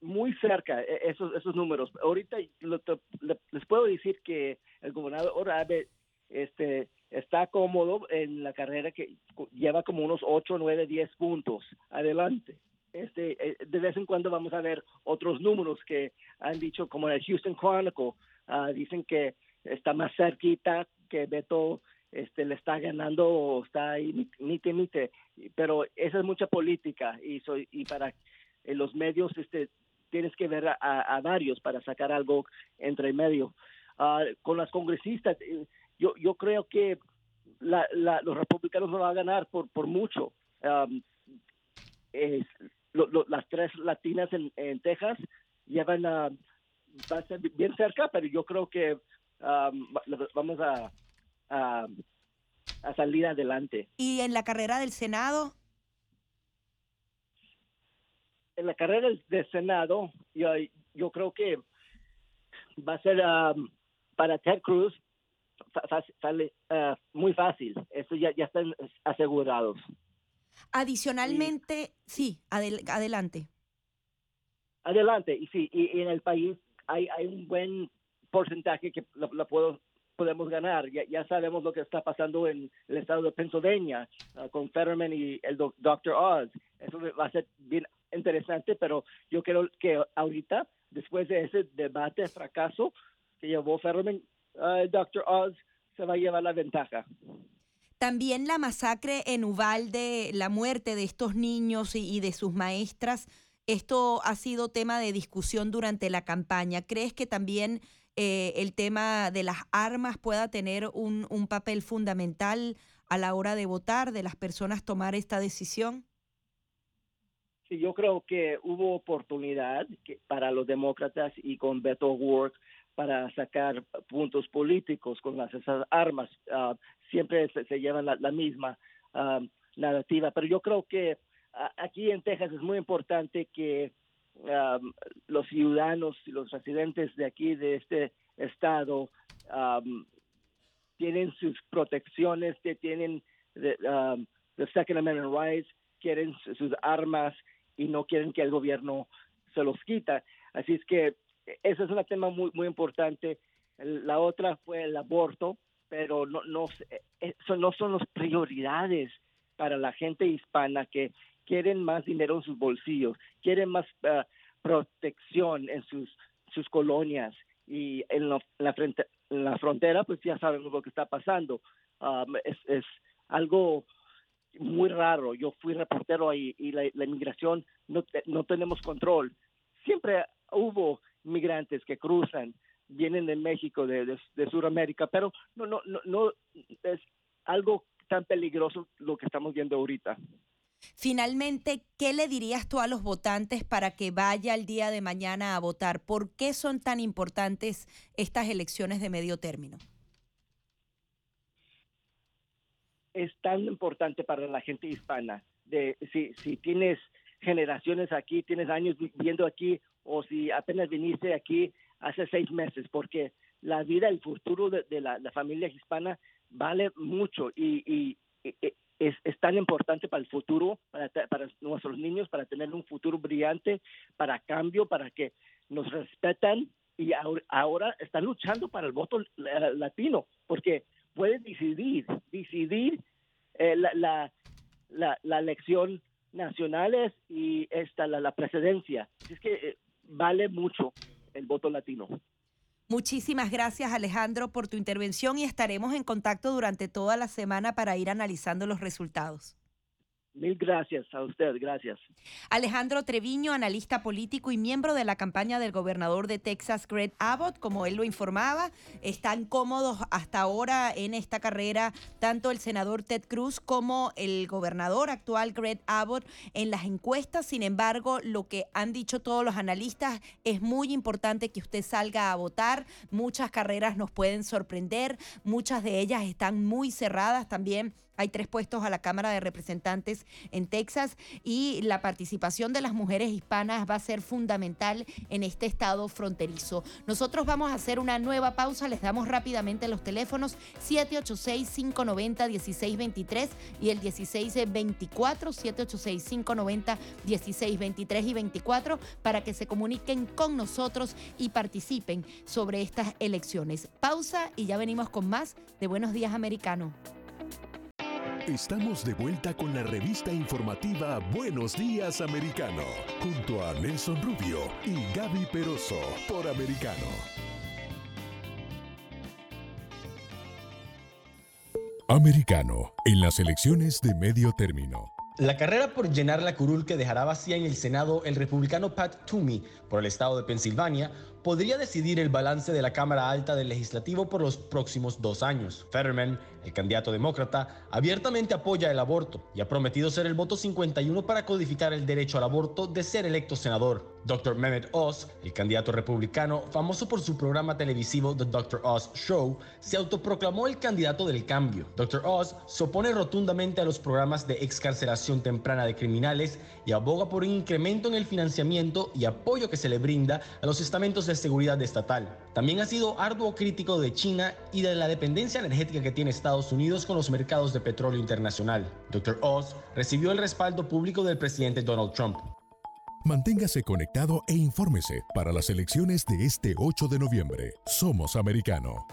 Muy cerca e, esos, esos números. Ahorita les puedo decir que el gobernador Abe este, está cómodo en la carrera que lleva como unos 8, 9, 10 puntos adelante. Este, eh, de vez en cuando vamos a ver otros números que han dicho, como en el Houston Chronicle, uh, dicen que está más cerquita, que Beto este, le está ganando o está ahí, mite, mite. Pero esa es mucha política y, soy, y para los medios este, tienes que ver a, a, varios para sacar algo entre medio. Uh, con las congresistas, eh, yo, yo creo que la, la, los republicanos no van a ganar por, por mucho. Um, es, lo, lo, las tres latinas en, en Texas llevan a, va a ser bien cerca, pero yo creo que um, vamos a, a, a, salir adelante. ¿Y en la carrera del Senado? En la carrera del, Senado, yo, yo creo que va a ser um, para Ted Cruz sale uh, muy fácil. Eso ya, ya están asegurados. Adicionalmente, sí, adel adelante. Adelante, y sí, y, en el país hay, hay un buen porcentaje que lo, lo puedo, podemos ganar. Ya, ya, sabemos lo que está pasando en el estado de Pennsylvania uh, con Fetterman y el Dr. Oz. Eso va a ser bien interesante, pero yo creo que ahorita, después de ese debate fracaso que llevó Fetterman, uh, Dr. Oz se va a llevar la ventaja. También la masacre en Uvalde, la muerte de estos niños y, de sus maestras, esto ha sido tema de discusión durante la campaña. ¿Crees que también eh, el tema de las armas pueda tener un, un, papel fundamental a la hora de votar, de las personas tomar esta decisión? Sí, yo creo que hubo oportunidad para los demócratas y con Beto O'Rourke para sacar puntos políticos con las esas armas. Uh, siempre se, llevan la, misma uh, narrativa, pero yo creo que uh, aquí en Texas es muy importante que los ciudadanos y los residentes de aquí, de este estado, tienen sus protecciones, que tienen the, the Second Amendment rights, quieren su- sus armas y no quieren que el gobierno se los quita. Así es que ese es un tema muy muy importante. La otra fue el aborto, pero no no se- eso no son las prioridades para la gente hispana que quieren más dinero en sus bolsillos, quieren más ah, protección en sus sus colonias y en, la frente, en la frontera pues ya sabemos lo que está pasando. Um, es, es algo muy raro. Yo fui reportero ahí y la, la inmigración no, no tenemos control. Siempre hubo migrantes que cruzan, vienen de México, de, de, de Sudamérica, pero no, no, no, no es algo tan peligroso lo que estamos viendo ahorita. Finalmente, ¿qué le dirías tú a los votantes para que vaya el día de mañana a votar? ¿Por qué son tan importantes estas elecciones de medio término? es tan importante para la gente hispana. De si, si tienes generaciones aquí, tienes años viviendo aquí, o si apenas viniste aquí hace seis meses, porque la vida, el futuro de, la, familia hispana vale mucho y, y- y- y es, es tan importante para el futuro, para, para nuestros niños, para tener un futuro brillante, para cambio, para que nos respetan y ahora, están luchando para el voto latino, porque pueden decidir, decidir eh, la, la, la, elección nacionales y esta la, la presidencia. Es que eh, vale mucho el voto latino. Muchísimas gracias Alejandro por tu intervención y estaremos en contacto durante toda la semana para ir analizando los resultados. Mil gracias a usted, gracias. Alejandro Treviño, analista político y miembro de la campaña del gobernador de Texas, Greg Abbott, como él lo informaba, están cómodos hasta ahora en esta carrera tanto el senador Ted Cruz como el gobernador actual, Greg Abbott, en las encuestas. Sin embargo, lo que han dicho todos los analistas es muy importante que usted salga a votar. Muchas carreras nos pueden sorprender, muchas de ellas están muy cerradas también. Hay tres puestos a la Cámara de Representantes en Texas y la participación de las mujeres hispanas va a ser fundamental en este estado fronterizo. Nosotros vamos a hacer una nueva pausa, les damos rápidamente los teléfonos 786-590-1623 y el 1624, 786-590-1623 y 24 para que se comuniquen con nosotros y participen sobre estas elecciones. Pausa y ya venimos con más de Buenos Días Americano. Estamos de vuelta con la revista informativa Buenos Días Americano, junto a Nelson Rubio y Gaby Peroso por Americano. Americano, en las elecciones de medio término. La carrera por llenar la curul que dejará vacía en el Senado el republicano Pat Toomey por el estado de Pensilvania podría decidir el balance de la Cámara Alta del Legislativo por los próximos dos años. El candidato demócrata, abiertamente apoya el aborto y ha prometido ser el voto 51 para codificar el derecho al aborto de ser electo senador. Dr. Mehmet Oz, el candidato republicano, famoso por su programa televisivo The Dr. Oz Show, se autoproclamó el candidato del cambio. Dr. Oz se opone rotundamente a los programas de excarcelación temprana de criminales y aboga por un incremento en el financiamiento y apoyo que se le brinda a los estamentos de seguridad estatal. También ha sido arduo crítico de China y de la dependencia energética que tiene Estados Unidos con los mercados de petróleo internacional. Dr. Oz recibió el respaldo público del presidente Donald Trump. Manténgase conectado e infórmese para las elecciones de este 8 de noviembre. Somos americano.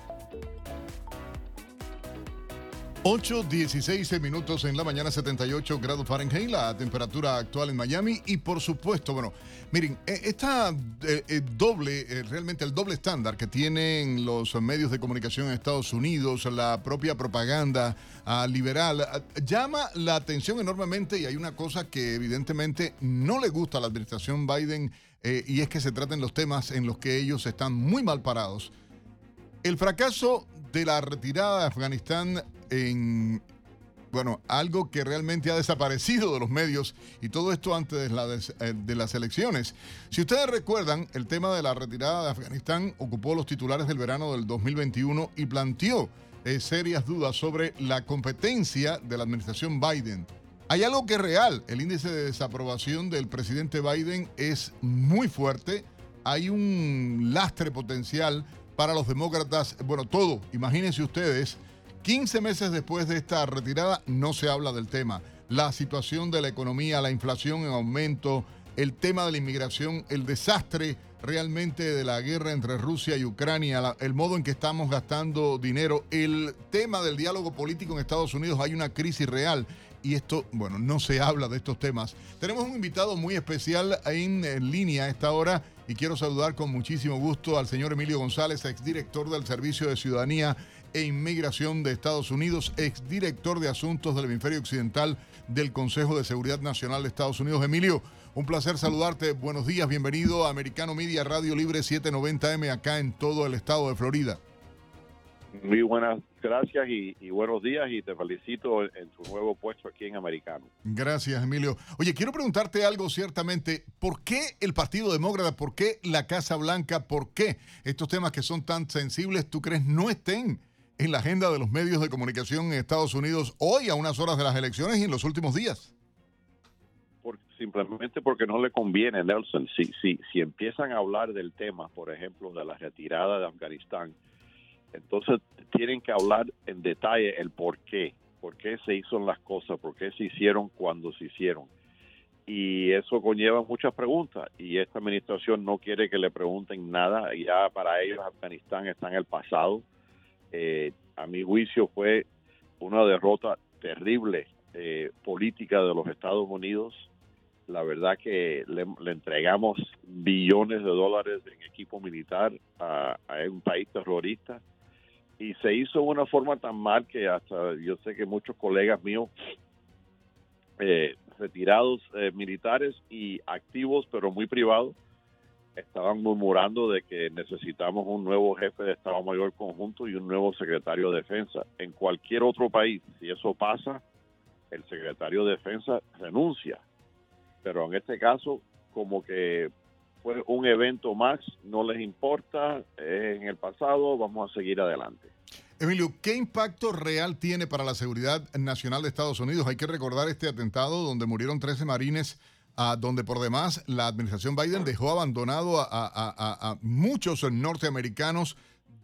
8, 16 minutos en la mañana, 78 grados Fahrenheit, la temperatura actual en Miami. Y por supuesto, bueno, miren, eh, esta eh, eh, doble, realmente el doble estándar que tienen los medios de comunicación en Estados Unidos, la propia propaganda ah, liberal, ah, llama la atención enormemente. Y hay una cosa que evidentemente no le gusta a la administración Biden, eh, y es que se traten los temas en los que ellos están muy mal parados. El fracaso de la retirada de Afganistán en, bueno, algo que realmente ha desaparecido de los medios y todo esto antes eh, de las elecciones. Si ustedes recuerdan, el tema de la retirada de Afganistán ocupó los titulares del verano del 2021 y planteó eh, serias dudas sobre la competencia de la administración Biden. Hay algo que es real. El índice de desaprobación del presidente Biden es muy fuerte. Hay un lastre potencial para los demócratas. Bueno, todo, imagínense ustedes, 15 meses después de esta retirada no se habla del tema. La situación de la economía, la inflación en aumento, el tema de la inmigración, el desastre realmente de la guerra entre Rusia y Ucrania, el modo en que estamos gastando dinero, el tema del diálogo político en Estados Unidos, hay una crisis real. Y esto, bueno, no se habla de estos temas. Tenemos un invitado muy especial en, en línea a esta hora y quiero saludar con muchísimo gusto al señor Emilio González, exdirector del Servicio de Ciudadanía e Inmigración de Estados Unidos, exdirector de Asuntos del Hemisferio Occidental del Consejo de Seguridad Nacional de Estados Unidos. Emilio, un placer saludarte. Buenos días, bienvenido a Americano Media Radio Libre 790M acá en todo el estado de Florida. Muy buenas gracias y, y buenos días y te felicito en, en tu nuevo puesto aquí en Americano. Gracias, Emilio. Oye, quiero preguntarte algo ciertamente. ¿Por qué el Partido Demócrata, por qué la Casa Blanca, por qué estos temas que son tan sensibles, tú crees, no estén en la agenda de los medios de comunicación en Estados Unidos hoy a unas horas de las elecciones y en los últimos días? Simplemente porque no le conviene, Nelson. Si, si, si empiezan a hablar del tema, por ejemplo, de la retirada de Afganistán, entonces tienen que hablar en detalle el por qué, por qué se hizo las cosas, por qué se hicieron cuando se hicieron. Y eso conlleva muchas preguntas y esta administración no quiere que le pregunten nada. Ya para ellos Afganistán está en el pasado. Eh, a mi juicio fue una derrota terrible eh, política de los Estados Unidos. La verdad que le, entregamos billones de dólares en equipo militar a, a un país terrorista y se hizo de una forma tan mal que hasta yo sé que muchos colegas míos eh, retirados eh, militares y activos pero muy privados estaban murmurando de que necesitamos un nuevo jefe de Estado Mayor conjunto y un nuevo secretario de Defensa. En cualquier otro país, si eso pasa, el secretario de Defensa renuncia. Pero en este caso, como que fue un evento más, no les importa, es en el pasado, vamos a seguir adelante. Emilio, ¿qué impacto real tiene para la seguridad nacional de Estados Unidos? Hay que recordar este atentado donde murieron 13 marines, ah, donde por demás la administración Biden dejó abandonado a, a- a- muchos norteamericanos,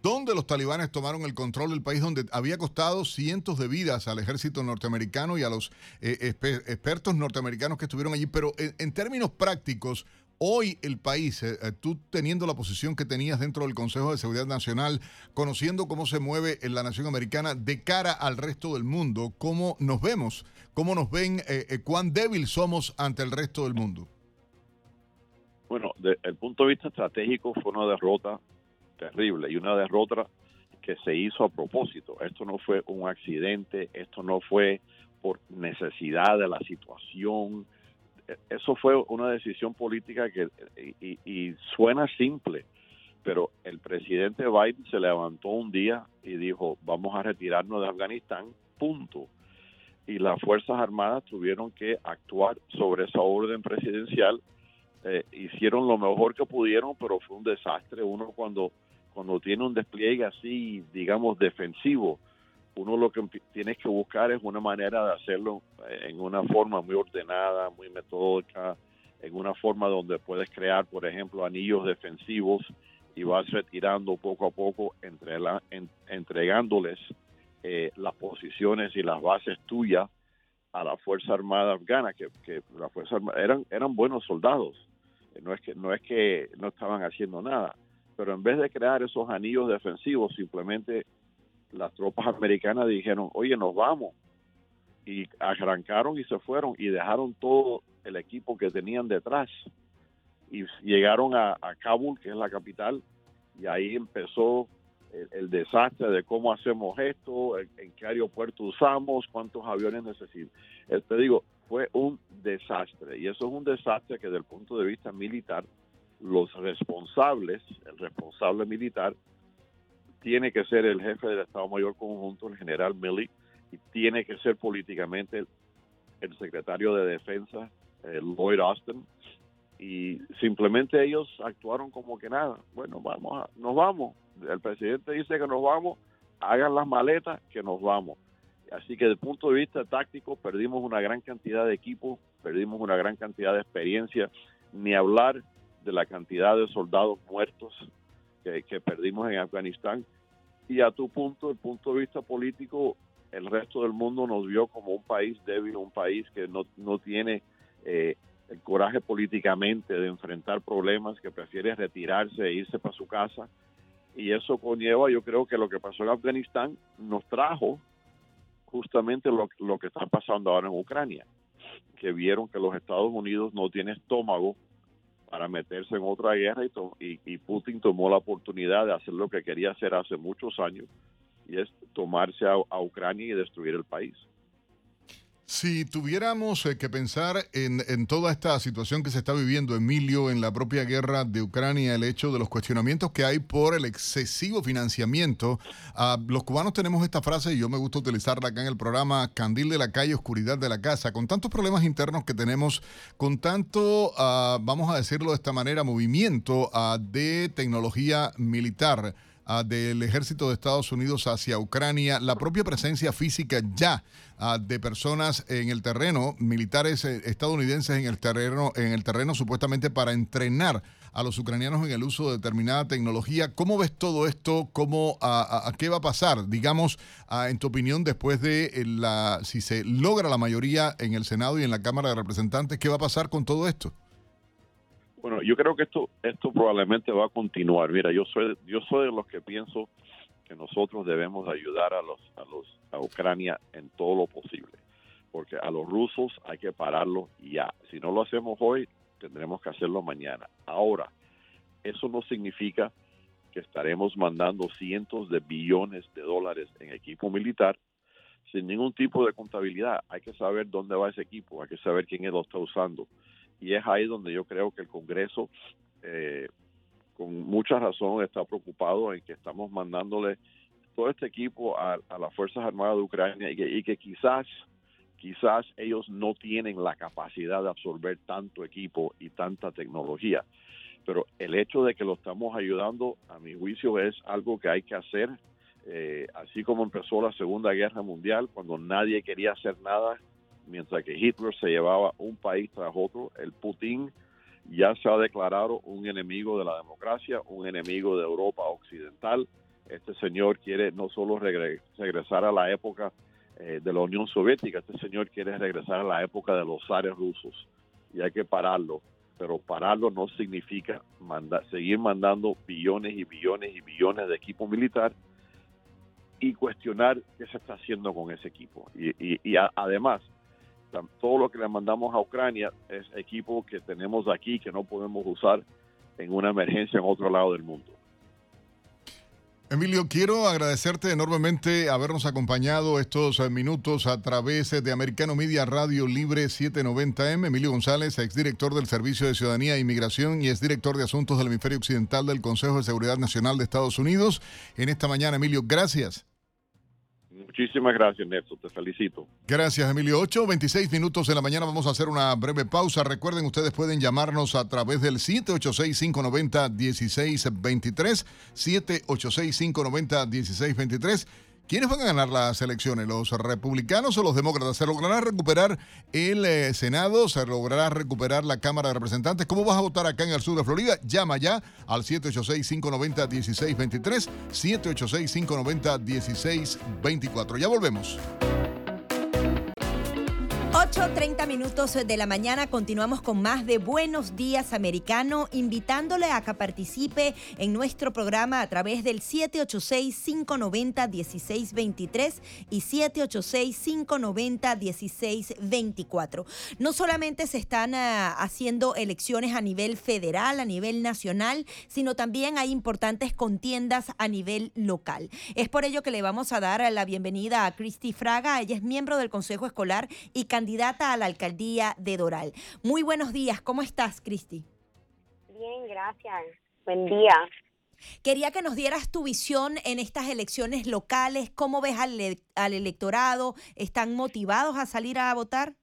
donde los talibanes tomaron el control del país, donde había costado cientos de vidas al ejército norteamericano y a los eh, expertos norteamericanos que estuvieron allí. Pero en términos prácticos, Hoy el país, eh, eh, tú teniendo la posición que tenías dentro del Consejo de Seguridad Nacional, conociendo cómo se mueve en la nación americana de cara al resto del mundo, cómo nos vemos, cómo nos ven, eh, eh, cuán débil somos ante el resto del mundo. Bueno, desde el punto de vista estratégico fue una derrota terrible y una derrota que se hizo a propósito. Esto no fue un accidente, esto no fue por necesidad de la situación. Eso fue una decisión política que y, y suena simple, pero el presidente Biden se levantó un día y dijo, vamos a retirarnos de Afganistán, punto. Y las Fuerzas Armadas tuvieron que actuar sobre esa orden presidencial eh, hicieron lo mejor que pudieron, pero fue un desastre. Uno cuando, cuando tiene un despliegue así, digamos, defensivo, uno lo que tienes que buscar es una manera de hacerlo eh, en una forma muy ordenada, muy metódica, en una forma donde puedes crear, por ejemplo, anillos defensivos y vas retirando poco a poco, entre entregándoles eh, las posiciones y las bases tuyas a la Fuerza Armada afgana, que, que la Fuerza eran, eran buenos soldados, Eh, no es que no es que no estaban haciendo nada, pero en vez de crear esos anillos defensivos, simplemente las tropas americanas dijeron, oye, nos vamos, y arrancaron y se fueron y dejaron todo el equipo que tenían detrás y llegaron a, Kabul, que es la capital, y ahí empezó el, desastre de cómo hacemos esto, en, en qué aeropuerto usamos, cuántos aviones necesitamos. Eh, Te digo, fue un desastre y eso es un desastre que desde el punto de vista militar, los responsables, el responsable militar, tiene que ser el jefe del Estado Mayor Conjunto, el general Milley, y tiene que ser políticamente el, secretario de Defensa, eh, Lloyd Austin, y simplemente ellos actuaron como que nada. Bueno, vamos, a- nos vamos. El presidente dice que nos vamos, hagan las maletas, que nos vamos. Así que desde el punto de vista táctico perdimos una gran cantidad de equipos, perdimos una gran cantidad de experiencia, ni hablar de la cantidad de soldados muertos que, perdimos en Afganistán. Y a tu punto, el punto de vista político, el resto del mundo nos vio como un país débil, un país que no, no tiene eh, el coraje políticamente de enfrentar problemas, que prefiere retirarse e irse para su casa. Y eso conlleva, yo creo que lo que pasó en Afganistán nos trajo justamente lo, lo que está pasando ahora en Ucrania, que vieron que los Estados Unidos no tienen estómago para meterse en otra guerra y, y, Putin tomó la oportunidad de hacer lo que quería hacer hace muchos años y es tomarse a Ucrania y destruir el país. Si tuviéramos eh, que pensar en, en toda esta situación que se está viviendo, Emilio, en la propia guerra de Ucrania, el hecho de los cuestionamientos que hay por el excesivo financiamiento, ah, los cubanos tenemos esta frase y yo me gusta utilizarla acá en el programa, candil de la calle, oscuridad de la casa, con tantos problemas internos que tenemos, con tanto, ah, vamos a decirlo de esta manera, movimiento ah, de tecnología militar ah, del ejército de Estados Unidos hacia Ucrania, la propia presencia física ya ah, de personas en el terreno, militares eh, estadounidenses en el terreno, en el terreno supuestamente para entrenar a los ucranianos en el uso de determinada tecnología. ¿Cómo ves todo esto? ¿Cómo, a, qué va a pasar? Digamos, ah, en tu opinión, después de eh, la, si se logra la mayoría en el Senado y en la Cámara de Representantes, ¿qué va a pasar con todo esto? Bueno, yo creo que esto esto probablemente va a continuar. Mira, yo soy yo soy de los que pienso que nosotros debemos ayudar a los a los a Ucrania en todo lo posible, porque a los rusos hay que pararlos ya. Si no lo hacemos hoy, tendremos que hacerlo mañana. Ahora, eso no significa que estaremos mandando cientos de billones de dólares en equipo militar sin ningún tipo de contabilidad. Hay que saber dónde va ese equipo, hay que saber quién lo está usando. Y es ahí donde yo creo que el Congreso, eh, con mucha razón, está preocupado en que estamos mandándole todo este equipo a, las Fuerzas Armadas de Ucrania y que, y que quizás quizás ellos no tienen la capacidad de absorber tanto equipo y tanta tecnología. Pero el hecho de que lo estamos ayudando, a mi juicio, es algo que hay que hacer. Eh, así como empezó la Segunda Guerra Mundial, cuando nadie quería hacer nada, mientras que Hitler se llevaba un país tras otro, el Putin ya se ha declarado un enemigo de la democracia, un enemigo de Europa Occidental. Este señor quiere no solo regre- regresar a la época eh, de la Unión Soviética, este señor quiere regresar a la época de los zares rusos y hay que pararlo. Pero pararlo no significa seguir mandando billones y billones y billones de equipo militar y cuestionar qué se está haciendo con ese equipo. Y, y- a- además, todo lo que le mandamos a Ucrania es equipo que tenemos aquí que no podemos usar en una emergencia en otro lado del mundo. Emilio, quiero agradecerte enormemente habernos acompañado estos eh, minutos a través eh, de Americano Media Radio Libre 790M. Emilio González, exdirector del Servicio de Ciudadanía e Inmigración y exdirector de Asuntos del Hemisferio Occidental del Consejo de Seguridad Nacional de Estados Unidos. En esta mañana, Emilio, gracias. Muchísimas gracias, Nelson. Te felicito. Gracias, Emilio. 8, 26 minutos de la mañana. Vamos a hacer una breve pausa. Recuerden, ustedes pueden llamarnos a través del 786-590-1623. 786-590-1623. ¿Quiénes van a ganar las elecciones? ¿Los republicanos o los demócratas? ¿Se logrará recuperar el eh, Senado? ¿Se logrará recuperar la Cámara de Representantes? ¿Cómo vas a votar acá en el sur de Florida? Llama ya al 786-590-1623. 786-590-1624. Ya volvemos. 8.30 minutos de la mañana continuamos con más de Buenos Días Americano, invitándole a que participe en nuestro programa a través del 786-590-1623 y 786-590-1624. No solamente se están ah, haciendo elecciones a nivel federal, a nivel nacional, sino también hay importantes contiendas a nivel local. Es por ello que le vamos a dar la bienvenida a Cristi Fraga. Ella es miembro del Consejo Escolar y candidata a la alcaldía de Doral. Muy buenos días, ¿cómo estás, Cristi? Bien, gracias. Buen día. Quería que nos dieras tu visión en estas elecciones locales, cómo ves al, al electorado, ¿están motivados a salir a votar?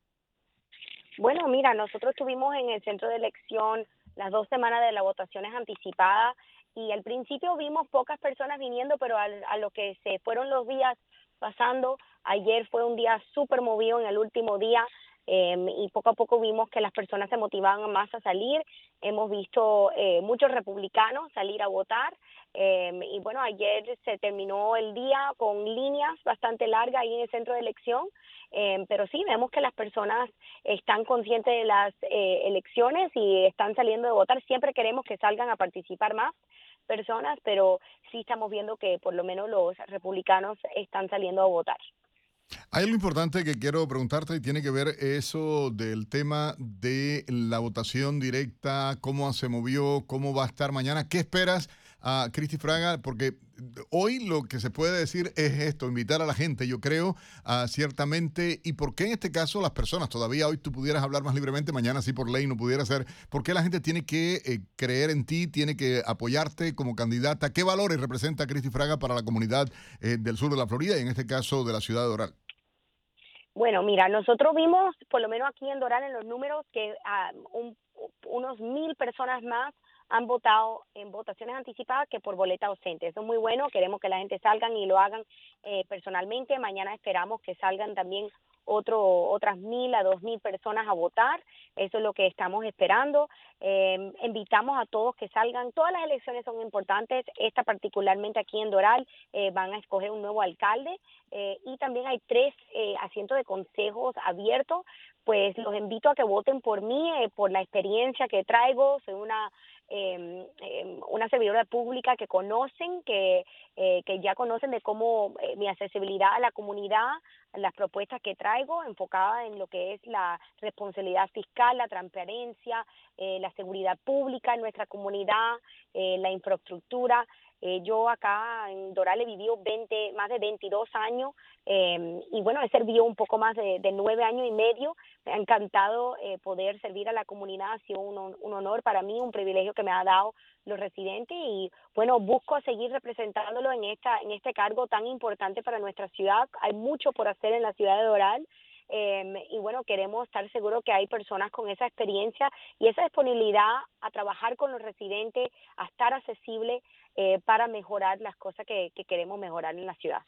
Bueno, mira, nosotros estuvimos en el centro de elección las dos semanas de las votaciones anticipadas y al principio vimos pocas personas viniendo, pero al- a lo que se fueron los días pasando, Ayer fue un día súper movido en el último día. Em, y poco a poco vimos que las personas se motivaban más a salir. Hemos visto eh, muchos republicanos salir a votar. Em, y bueno, ayer se terminó el día con líneas bastante largas ahí en el centro de elección. Em, pero sí, vemos que las personas están conscientes de las eh, elecciones y están saliendo de votar. Siempre queremos que salgan a participar más personas, pero sí estamos viendo que por lo menos los republicanos están saliendo a votar. Hay algo importante que quiero preguntarte y tiene que ver eso del tema de la votación directa, cómo se movió, cómo va a estar mañana. ¿Qué esperas a Cristi Fraga? Porque hoy lo que se puede decir es esto, invitar a la gente, yo creo, a ciertamente, y por qué en este caso las personas, todavía hoy tú pudieras hablar más libremente, mañana sí por ley no pudiera ser, ¿por qué la gente tiene que eh, creer en ti, tiene que apoyarte como candidata? ¿Qué valores representa Cristi Fraga para la comunidad eh, del sur de la Florida y en este caso de la ciudad de Doral? Bueno, mira, nosotros vimos, por lo menos aquí en Doral, en los números, que ah, unos mil personas más han votado en votaciones anticipadas que por boleta ausente. Eso es muy bueno, queremos que la gente salgan y lo hagan eh, personalmente. Mañana esperamos que salgan también otro, otras mil a dos mil personas a votar. Eso es lo que estamos esperando. Eh, invitamos a todos que salgan. Todas las elecciones son importantes. Esta particularmente aquí en Doral eh, van a escoger un nuevo alcalde eh, y también hay tres eh, asientos de consejos abiertos. Pues los invito a que voten por mí, por la experiencia que traigo. Soy una eh, una servidora pública que conocen, que, eh, que ya conocen de cómo mi accesibilidad a la comunidad, las propuestas que traigo enfocadas en lo que es la responsabilidad fiscal, la transparencia, la seguridad pública en nuestra comunidad, la infraestructura. Eh, yo acá en Doral he vivido 20, más de 22 años eh, y bueno, he servido un poco más de, de nueve años y medio. Me ha encantado eh, poder servir a la comunidad, ha sido un, un, honor para mí, un privilegio que me ha dado los residentes y bueno, busco seguir representándolo en, esta, en este cargo tan importante para nuestra ciudad. Hay mucho por hacer en la ciudad de Doral. Eh, y bueno, queremos estar seguros que hay personas con esa experiencia y esa disponibilidad a trabajar con los residentes, a estar accesible eh, para mejorar las cosas que, queremos mejorar en la ciudad.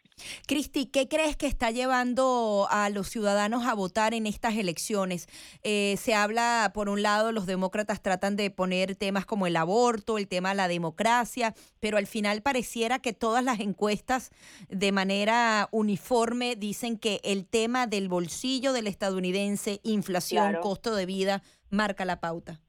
Cristi, ¿qué crees que está llevando a los ciudadanos a votar en estas elecciones? Eh, se habla, por un lado, los demócratas tratan de poner temas como el aborto, el tema de la democracia, pero al final pareciera que todas las encuestas de manera uniforme dicen que el tema del bolsillo del estadounidense, inflación, costo de vida, marca la pauta.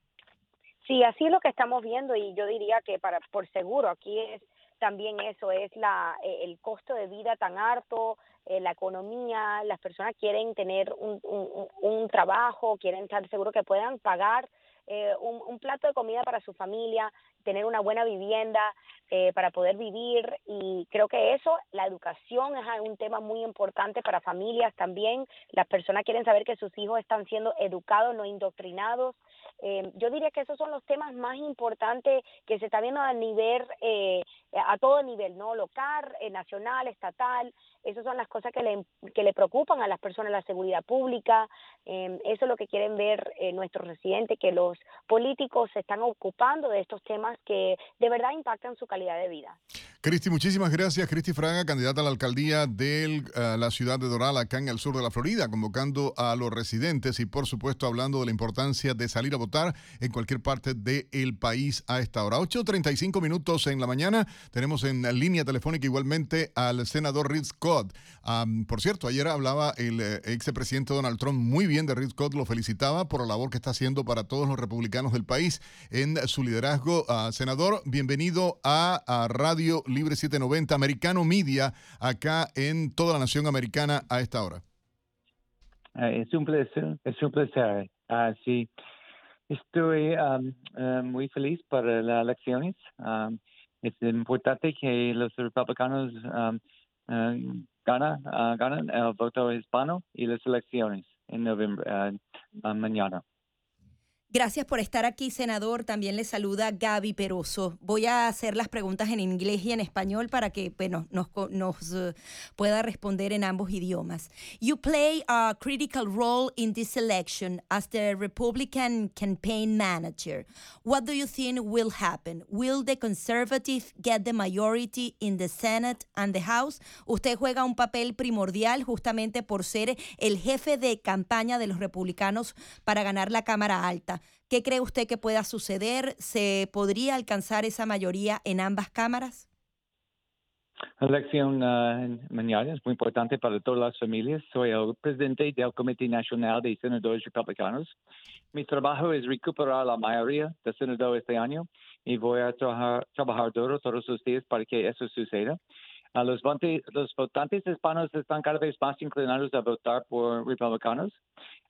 Sí, así es lo que estamos viendo y yo diría que para por seguro aquí es también eso es la eh, el costo de vida tan alto, eh, la economía, las personas quieren tener un, un, un trabajo, quieren estar seguros que puedan pagar eh, un, un, plato de comida para su familia, tener una buena vivienda eh, para poder vivir y creo que eso, la educación es un tema muy importante para familias también. Las personas quieren saber que sus hijos están siendo educados, no indoctrinados. Eh, yo diría que esos son los temas más importantes que se está viendo a nivel, eh, a todo nivel, ¿no? Local, eh, nacional, estatal. Esas son las cosas que le, que le preocupan a las personas, la seguridad pública. Eh, eso es lo que quieren ver eh, nuestros residentes, que los políticos se están ocupando de estos temas que de verdad impactan su calidad de vida. Cristi, muchísimas gracias. Cristi Fraga, candidata a la alcaldía de uh, la ciudad de Doral, acá en el sur de la Florida, convocando a los residentes y, por supuesto, hablando de la importancia de salir a votar en cualquier parte del país a esta hora. 8.35 minutos en la mañana. Tenemos en línea telefónica igualmente al senador Rick Scott. Por cierto, ayer hablaba el eh, ex presidente Donald Trump muy bien de Rick Scott, lo felicitaba por la labor que está haciendo para todos los republicanos del país en su liderazgo. Uh, senador, bienvenido a, a Radio Libre 790, Americano Media, acá en toda la nación americana a esta hora. Uh, es un placer, es un placer. Uh, sí, estoy um, uh, muy feliz por las elecciones. Um, es importante que los republicanos um, ganan el voto hispano y las elecciones en noviembre, mañana. Gracias por estar aquí, senador. También le saluda Gaby Peroso. Voy a hacer las preguntas en inglés y en español para que bueno, nos, nos uh, pueda responder en ambos idiomas. You play a critical role in this election as the Republican campaign manager. What do you think will happen? Will the conservative get the majority in the Senate and the House? Usted juega un papel primordial justamente por ser el jefe de campaña de los republicanos para ganar la Cámara Alta. ¿Qué cree usted que pueda suceder? ¿Se podría alcanzar esa mayoría en ambas cámaras? La elección uh, mañana es muy importante para todas las familias. Soy el presidente del Comité Nacional de Senadores Republicanos. Mi trabajo es recuperar la mayoría de senadores este año y voy a trabajar, trabajar duro todos los días para que eso suceda. Los, los votantes hispanos están cada vez más inclinados a votar por republicanos.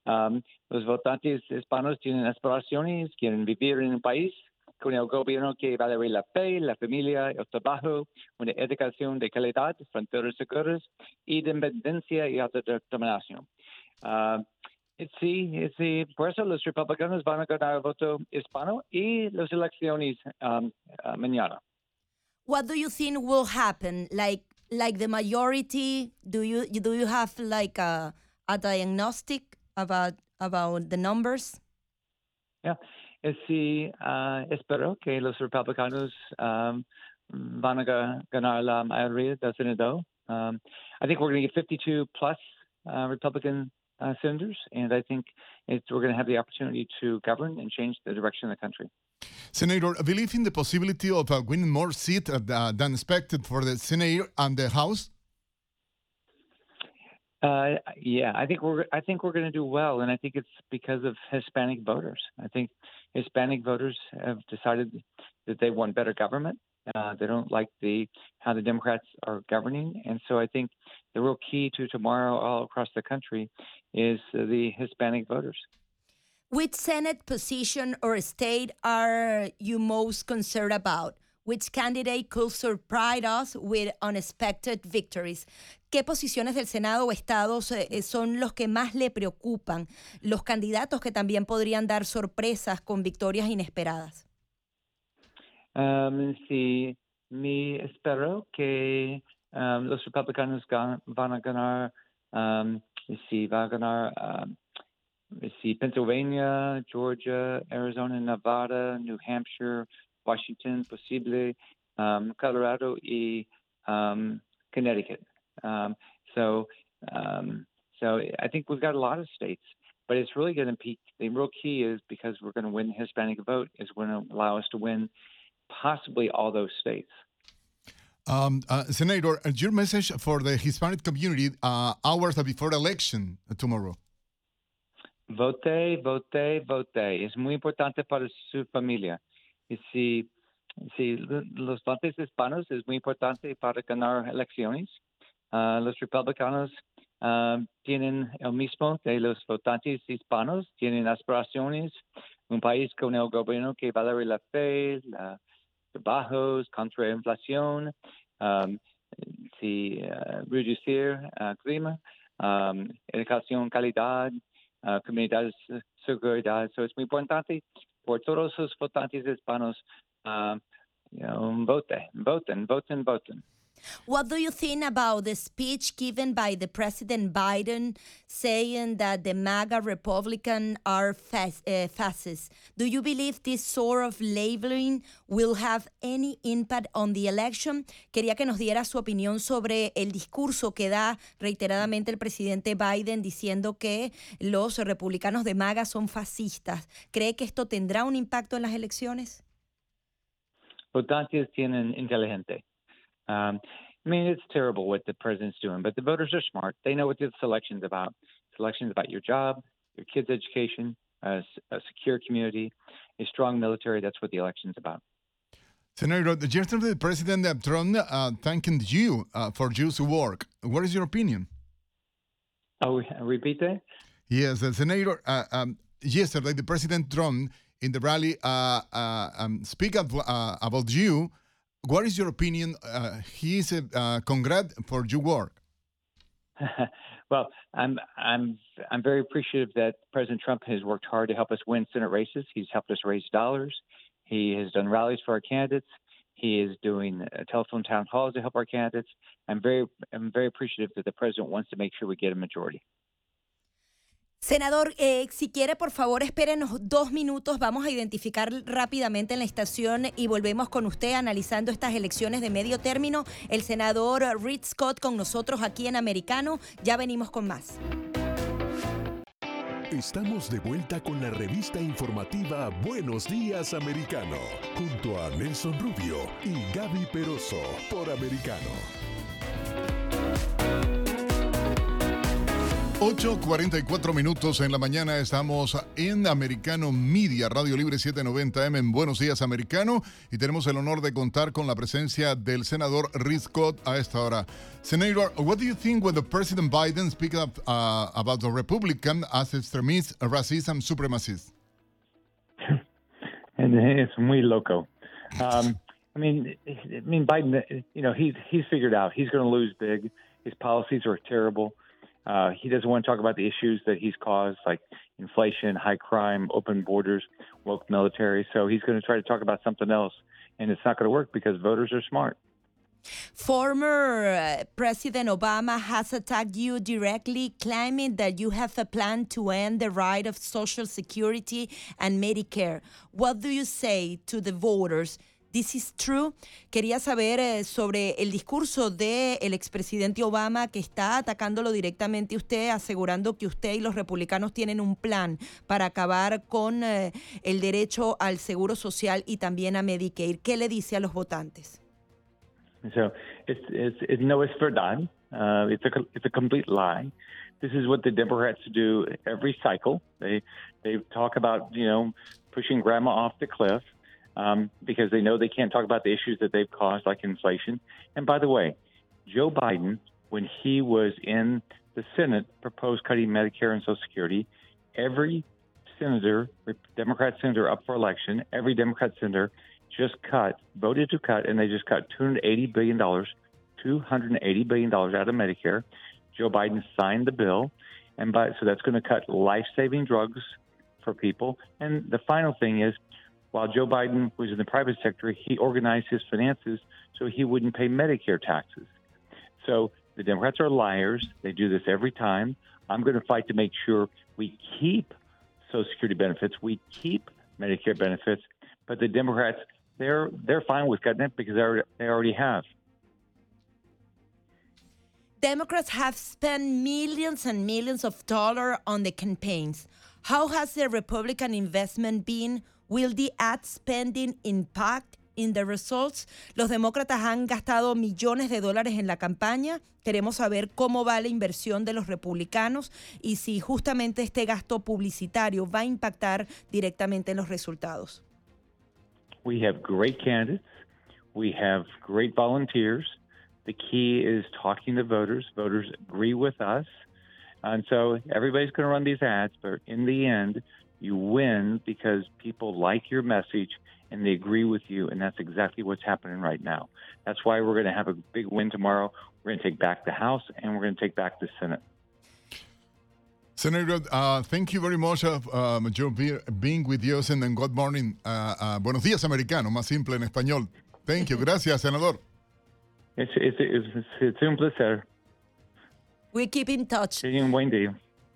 Um, los votantes hispanos tienen aspiraciones, quieren vivir en un país con el gobierno que valore la fe, la familia, el trabajo, una educación de calidad, fronteras seguras independencia y autodeterminación. Uh, sí, sí, por eso los republicanos van a ganar el voto hispano y las elecciones um, uh, mañana. What do you think will happen? Like, like the majority, do you do you have like a, a diagnostic about about the numbers? Yeah, sí, uh, espero que los republicanos um, van a ganar la mayoría del Senado. Um, I think we're going to get 52 plus uh, Republican uh, senators, and I think it's, we're going to have the opportunity to govern and change the direction of the country. Senator, I believe in the possibility of uh, winning more seats uh, than expected for the Senate and the House? Uh, yeah, I think we're I think we're going to do well, and I think it's because of Hispanic voters. I think Hispanic voters have decided that they want better government. Uh, they don't like the how the Democrats are governing, and so I think the real key to tomorrow all across the country is the Hispanic voters. Which Senate position or state are you most concerned about? Which candidate could surprise us with unexpected victories? ¿Qué posiciones del Senado o estados eh, son los que más le preocupan? Los candidatos que también podrían dar sorpresas con victorias inesperadas. Um, sí, me espero que um, los republicanos van a ganar, um, sí, va a ganar, um, sí, Pennsylvania, Georgia, Arizona, Nevada, New Hampshire, Washington, possibly, um, Colorado y um, Connecticut. Um, so, um, so I think we've got a lot of states, but it's really going to be the real key is because we're going to win the Hispanic vote is going to allow us to win possibly all those states. Um, uh, Senator, your message for the Hispanic community uh, hours before election tomorrow. Vote, vote, vote. Es muy importante para su familia. Y si, si los votantes hispanos es muy importante para ganar elecciones, uh, los republicanos uh, tienen el mismo de los votantes hispanos, tienen aspiraciones, un país con el gobierno que valore la fe, los trabajos contra la inflación, um, si, reducir clima, educación, calidad, Uh, comunidades, seguridad. Uh, so es uh, muy importante por todos los votantes hispanos, uh, you know, voten, voten, voten, voten. What do you think about the speech given by the President Biden saying that the MAGA Republican are fas- uh, fascists? Do you believe this sort of labeling will have any impact on the election? Quería que nos diera su opinión sobre el discurso que da reiteradamente el presidente Biden diciendo que los republicanos de MAGA son fascistas. ¿Cree que esto tendrá un impacto en las elecciones? Votantes tienen inteligente. Um, I mean, it's terrible what the president's doing, but the voters are smart. They know what this election's about. This election's about your job, your kids' education, a, a secure community, a strong military. That's what the election's about. Senator, yesterday President Trump uh, thanking you uh, for your work. What is your opinion? Oh, repeat that? Yes, uh, Senator. Um, yesterday, the President Trump in the rally uh, uh, um, speak uh, about you what is your opinion? Uh, he is a uh, congrat for your work. well, I'm I'm I'm very appreciative that President Trump has worked hard to help us win Senate races. He's helped us raise dollars. He has done rallies for our candidates. He is doing uh, telephone town halls to help our candidates. I'm very, I'm very appreciative that the president wants to make sure we get a majority. Senador, eh, si quiere, por favor, espérenos dos minutos. Vamos a identificar rápidamente en la estación y volvemos con usted analizando estas elecciones de medio término. El senador Reed Scott con nosotros aquí en Americano. Ya venimos con más. Estamos de vuelta con la revista informativa Buenos Días Americano, junto a Nelson Rubio y Gaby Peroso por Americano. 8.44 minutos en la mañana estamos en Americano Media, Radio Libre 790M en Buenos Días Americano y tenemos el honor de contar con la presencia del senador Rick Scott a esta hora. Senator, what do you think when the President Biden speaks up uh, about the Republican as extremists, racists and supremacists? and it's muy loco. Um, I mean, I mean Biden. You know, he's he's figured out he's going to lose big. His policies are terrible. Uh, he doesn't want to talk about the issues that he's caused, like inflation, high crime, open borders, woke military. So he's going to try to talk about something else, and it's not going to work because voters are smart. Former uh, President Obama has attacked you directly, claiming that you have a plan to end the right of Social Security and Medicare. What do you say to the voters? This is true. Quería saber eh, sobre el discurso del el expresidente Obama que está atacándolo directamente a usted, asegurando que usted y los republicanos tienen un plan para acabar con eh, el derecho al seguro social y también a Medicare. ¿Qué le dice a los votantes? So it's, it's, it, no, it's verdad. Uh, it's, a, it's a complete lie. This is what the Democrats do every cycle. They, they talk about, you know, pushing grandma off the cliff. Um, because they know they can't talk about the issues that they've caused, like inflation. And by the way, Joe Biden, when he was in the Senate, proposed cutting Medicare and Social Security. Every senator, Democrat senator up for election, every Democrat senator just cut, voted to cut, and they just cut $280 billion, $280 billion out of Medicare. Joe Biden signed the bill, and by, so that's going to cut life saving drugs for people. And the final thing is while Joe Biden was in the private sector, he organized his finances so he wouldn't pay Medicare taxes. So the Democrats are liars. They do this every time. I'm going to fight to make sure we keep Social Security benefits, we keep Medicare benefits, but the Democrats they're they're fine with cutting it because they already, they already have. Democrats have spent millions and millions of dollars on the campaigns. How has the Republican investment been Will the ad spending impact in the results? Los demócratas han gastado millones de dólares en la campaña. Queremos saber cómo va la inversión de los republicanos y si justamente este gasto publicitario va a impactar directamente en los resultados. We have great candidates. We have great volunteers. The key is talking to voters. Voters agree with us. And so everybody's going to run these ads, but in the end, You win because people like your message and they agree with you, and that's exactly what's happening right now. That's why we're going to have a big win tomorrow. We're going to take back the House and we're going to take back the Senate. Senator, uh, thank you very much uh, um, Joe, being with us and then good morning. Uh, uh, buenos días, americano, más simple en español. Thank you. Gracias, senador. It's, it's, it's, it's un placer. We keep in touch. un buen día.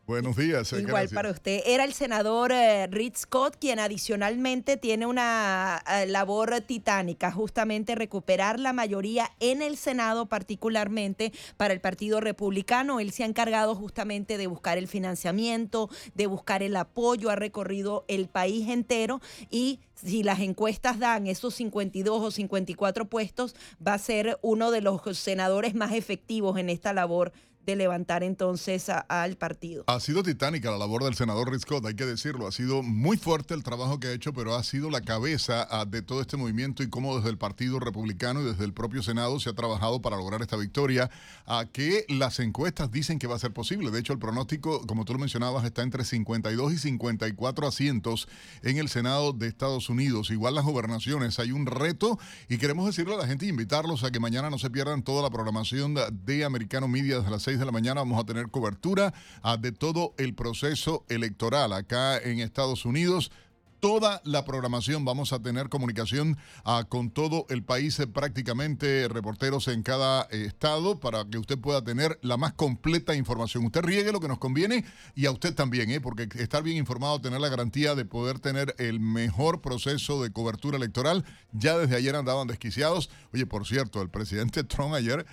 Buenos días. Eh, Igual para usted. Era el senador eh, Scott, quien adicionalmente tiene una eh, labor titánica, justamente recuperar la mayoría en el Senado, particularmente para el Partido Republicano. Él se ha encargado justamente de buscar el financiamiento, de buscar el apoyo, ha recorrido el país entero y si las encuestas dan esos 52 o 54 puestos, va a ser uno de los senadores más efectivos en esta labor de levantar entonces al partido. Ha sido titánica la labor del senador Rick Scott, hay que decirlo. Ha sido muy fuerte el trabajo que ha hecho, pero ha sido la cabeza ah, de todo este movimiento y cómo desde el Partido Republicano y desde el propio Senado se ha trabajado para lograr esta victoria, a que las encuestas dicen que va a ser posible. De hecho, el pronóstico, como tú lo mencionabas, está entre 52 y 54 asientos en el Senado de Estados Unidos. Igual las gobernaciones, hay un reto y queremos decirle a la gente e invitarlos a que mañana no se pierdan toda la programación de Americano Media desde las 6 6 de la mañana vamos a tener cobertura ah, de todo el proceso electoral acá en Estados Unidos toda la programación. Vamos a tener comunicación ah, con todo el país, eh, prácticamente reporteros en cada eh, estado, para que usted pueda tener la más completa información. Usted riegue lo que nos conviene y a usted también, ¿eh? porque estar bien informado, tener la garantía de poder tener el mejor proceso de cobertura electoral. Ya desde ayer andaban desquiciados. Oye, por cierto, el presidente Trump ayer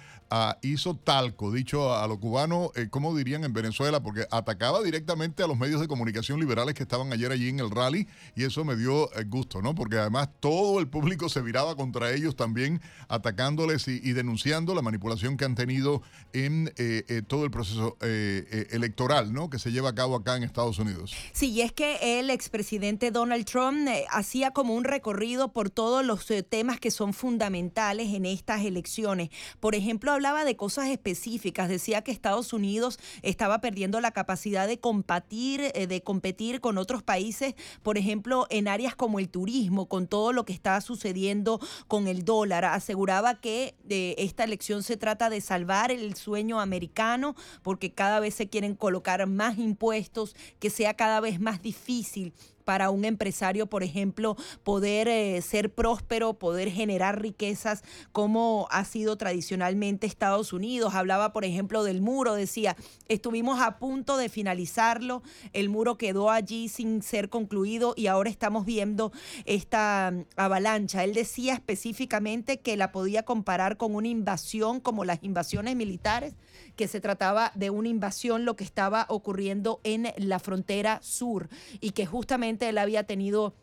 hizo talco, dicho a, los cubanos, eh, ¿cómo dirían en Venezuela? Porque atacaba directamente a los medios de comunicación liberales que estaban ayer allí en el rally y eso me dio eh, gusto, ¿no? Porque además todo el público se viraba contra ellos también, atacándoles y, denunciando la manipulación que han tenido en eh, eh, todo el proceso electoral, ¿no? Que se lleva a cabo acá en Estados Unidos. Sí, y es que el expresidente Donald Trump hacía como un recorrido por todos los temas que son fundamentales en estas elecciones. Por ejemplo, hablaba de cosas específicas, decía que Estados Unidos estaba perdiendo la capacidad de competir, de competir con otros países, por ejemplo, en áreas como el turismo, con todo lo que está sucediendo con el dólar. Aseguraba que eh, esta elección se trata de salvar el sueño americano porque cada vez se quieren colocar más impuestos, que sea cada vez más difícil para un empresario, por ejemplo, poder eh, ser próspero, poder generar riquezas como ha sido tradicionalmente Estados Unidos. Hablaba, por ejemplo, del muro, decía, estuvimos a punto de finalizarlo, el muro quedó allí sin ser concluido y ahora estamos viendo esta mm, avalancha. Él decía específicamente que la podía comparar con una invasión como las invasiones militares que se trataba de una invasión, lo que estaba ocurriendo en la frontera sur y que justamente él había tenido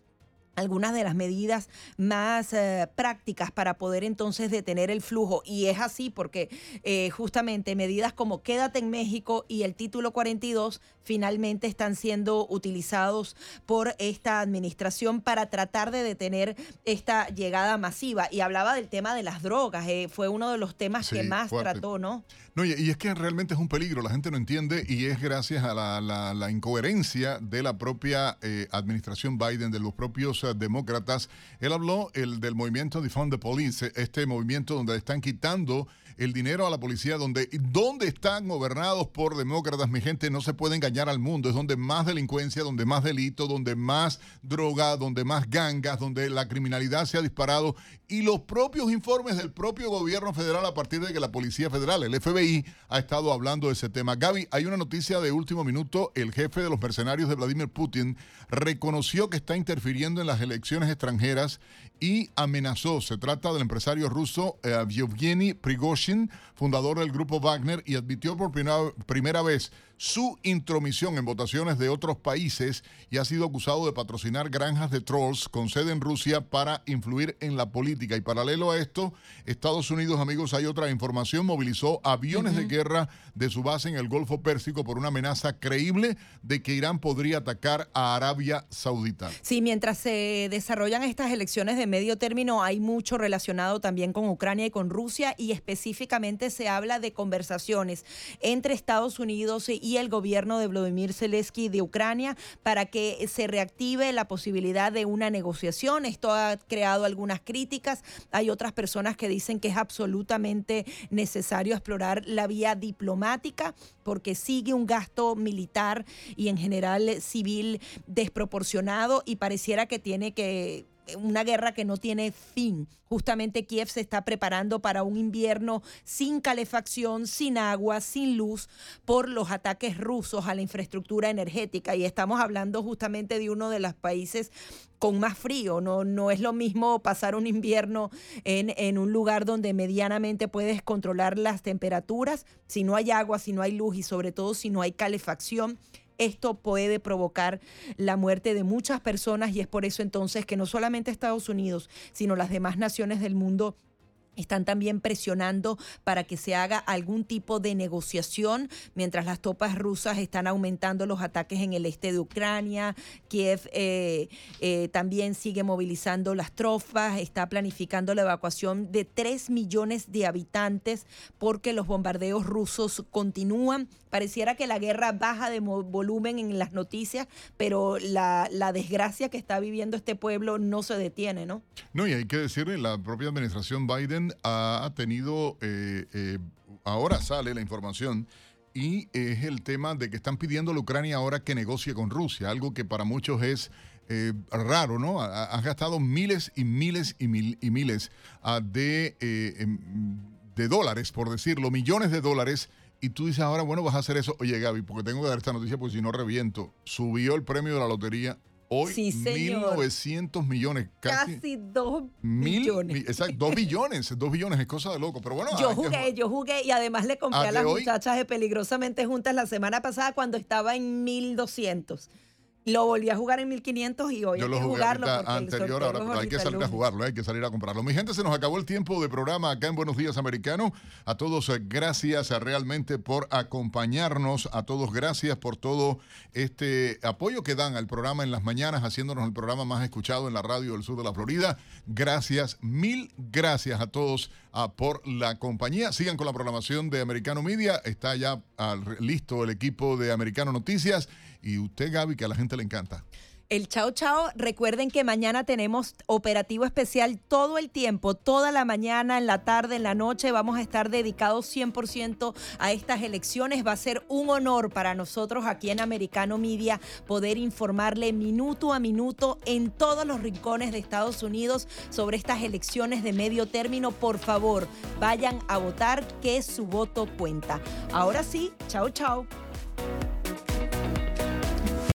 algunas de las medidas más eh, prácticas para poder entonces detener el flujo. Y es así porque eh, justamente medidas como Quédate en México y el título 42 finalmente están siendo utilizados por esta administración para tratar de detener esta llegada masiva. Y hablaba del tema de las drogas, eh, fue uno de los temas que más trató, ¿no? No, y, es que realmente es un peligro, la gente no entiende y es gracias a la, incoherencia de la propia administración Biden, de los propios demócratas. Él habló el del movimiento Defund the Police, este movimiento donde están quitando el dinero a la policía, donde, donde están gobernados por demócratas, mi gente, no se puede engañar al mundo, es donde más delincuencia, donde más delito, donde más droga, donde más gangas, donde la criminalidad se ha disparado y los propios informes del propio gobierno federal a partir de que la Policía Federal, el FBI, ha estado hablando de ese tema. Gaby, hay una noticia de último minuto, el jefe de los mercenarios de Vladimir Putin reconoció que está interfiriendo en las elecciones extranjeras y amenazó. Se trata del empresario ruso eh, Yevgeny Prigozhin, fundador del grupo Wagner, y admitió por primera vez su intromisión en votaciones de otros países y ha sido acusado de patrocinar granjas de trolls con sede en Rusia para influir en la política. Y paralelo a esto, Estados Unidos, amigos, hay otra información, movilizó aviones de guerra de su base en el Golfo Pérsico por una amenaza creíble de que Irán podría atacar a Arabia Saudita. Sí, mientras se desarrollan estas elecciones de medio término, hay mucho relacionado también con Ucrania y con Rusia y específicamente se habla de conversaciones entre Estados Unidos y el gobierno de Vladimir Zelensky de Ucrania para que se reactive la posibilidad de una negociación. Esto ha creado algunas críticas. Hay otras personas que dicen que es absolutamente necesario explorar la vía diplomática porque sigue un gasto militar y en general civil desproporcionado y pareciera que tiene que una guerra que no tiene fin. Justamente Kiev se está preparando para un invierno sin calefacción, sin agua, sin luz por los ataques rusos a la infraestructura energética. Y estamos hablando justamente de uno de los países con más frío. No, no es lo mismo pasar un invierno en, en un lugar donde medianamente puedes controlar las temperaturas, si no hay agua, si no hay luz y sobre todo si no hay calefacción esto puede provocar la muerte de muchas personas y es por eso entonces que no solamente Estados Unidos, sino las demás naciones del mundo están también presionando para que se haga algún tipo de negociación mientras las tropas rusas están aumentando los ataques en el este de Ucrania. Kiev eh, eh, también sigue movilizando las tropas, está planificando la evacuación de 3 millones de habitantes porque los bombardeos rusos continúan. Pareciera que la guerra baja de volumen en las noticias, pero la, la desgracia que está viviendo este pueblo no se detiene, ¿no? No, y hay que decirle, la propia administración Biden ha tenido, eh, eh, ahora sale la información y es el tema de que están pidiendo a la Ucrania ahora que negocie con Rusia, algo que para muchos es eh, raro, ¿no? Ha- Han gastado miles y miles y, mil- y miles ah, de, em, de dólares, por decirlo, millones de dólares. Y tú dices ahora, bueno, vas a hacer eso. Oye, Gaby, porque tengo que dar esta noticia porque si no reviento. Subió el premio de la lotería hoy Sí, señor. 1.900 millones. Casi, Casi dos mil, billones. exacto, dos billones. Dos billones es cosa de loco. Pero bueno, Yo que- jugué, yo jugué y además le compré Ah, a ¿de las hoy? muchachas de Peligrosamente Juntas la semana pasada cuando estaba en 1200. Lo volví a jugar en 1500 y hoy Yo hay lo que jugué jugarlo porque el anterior sorteo ahora, es pero hay que salir a jugarlo, hay que salir a comprarlo. Mi gente, se nos acabó el tiempo de programa acá en Buenos Días Americano. A todos, eh, gracias eh, realmente por acompañarnos. A todos, gracias por todo este apoyo que dan al programa en las mañanas, haciéndonos el programa más escuchado en la radio del sur de la Florida. Gracias, mil gracias a todos por la compañía. Sigan con la programación de Americano Media. Está ya listo el equipo de Americano Noticias. Y usted, Gaby, que a la gente le encanta. El chao chao, recuerden que mañana tenemos operativo especial todo el tiempo, toda la mañana, en la tarde, en la noche. Vamos a estar dedicados 100% a estas elecciones. Va a ser un honor para nosotros aquí en Americano Media poder informarle minuto a minuto en todos los rincones de Estados Unidos sobre estas elecciones de medio término. Por favor, vayan a votar, que su voto cuenta. Ahora sí, chao chao.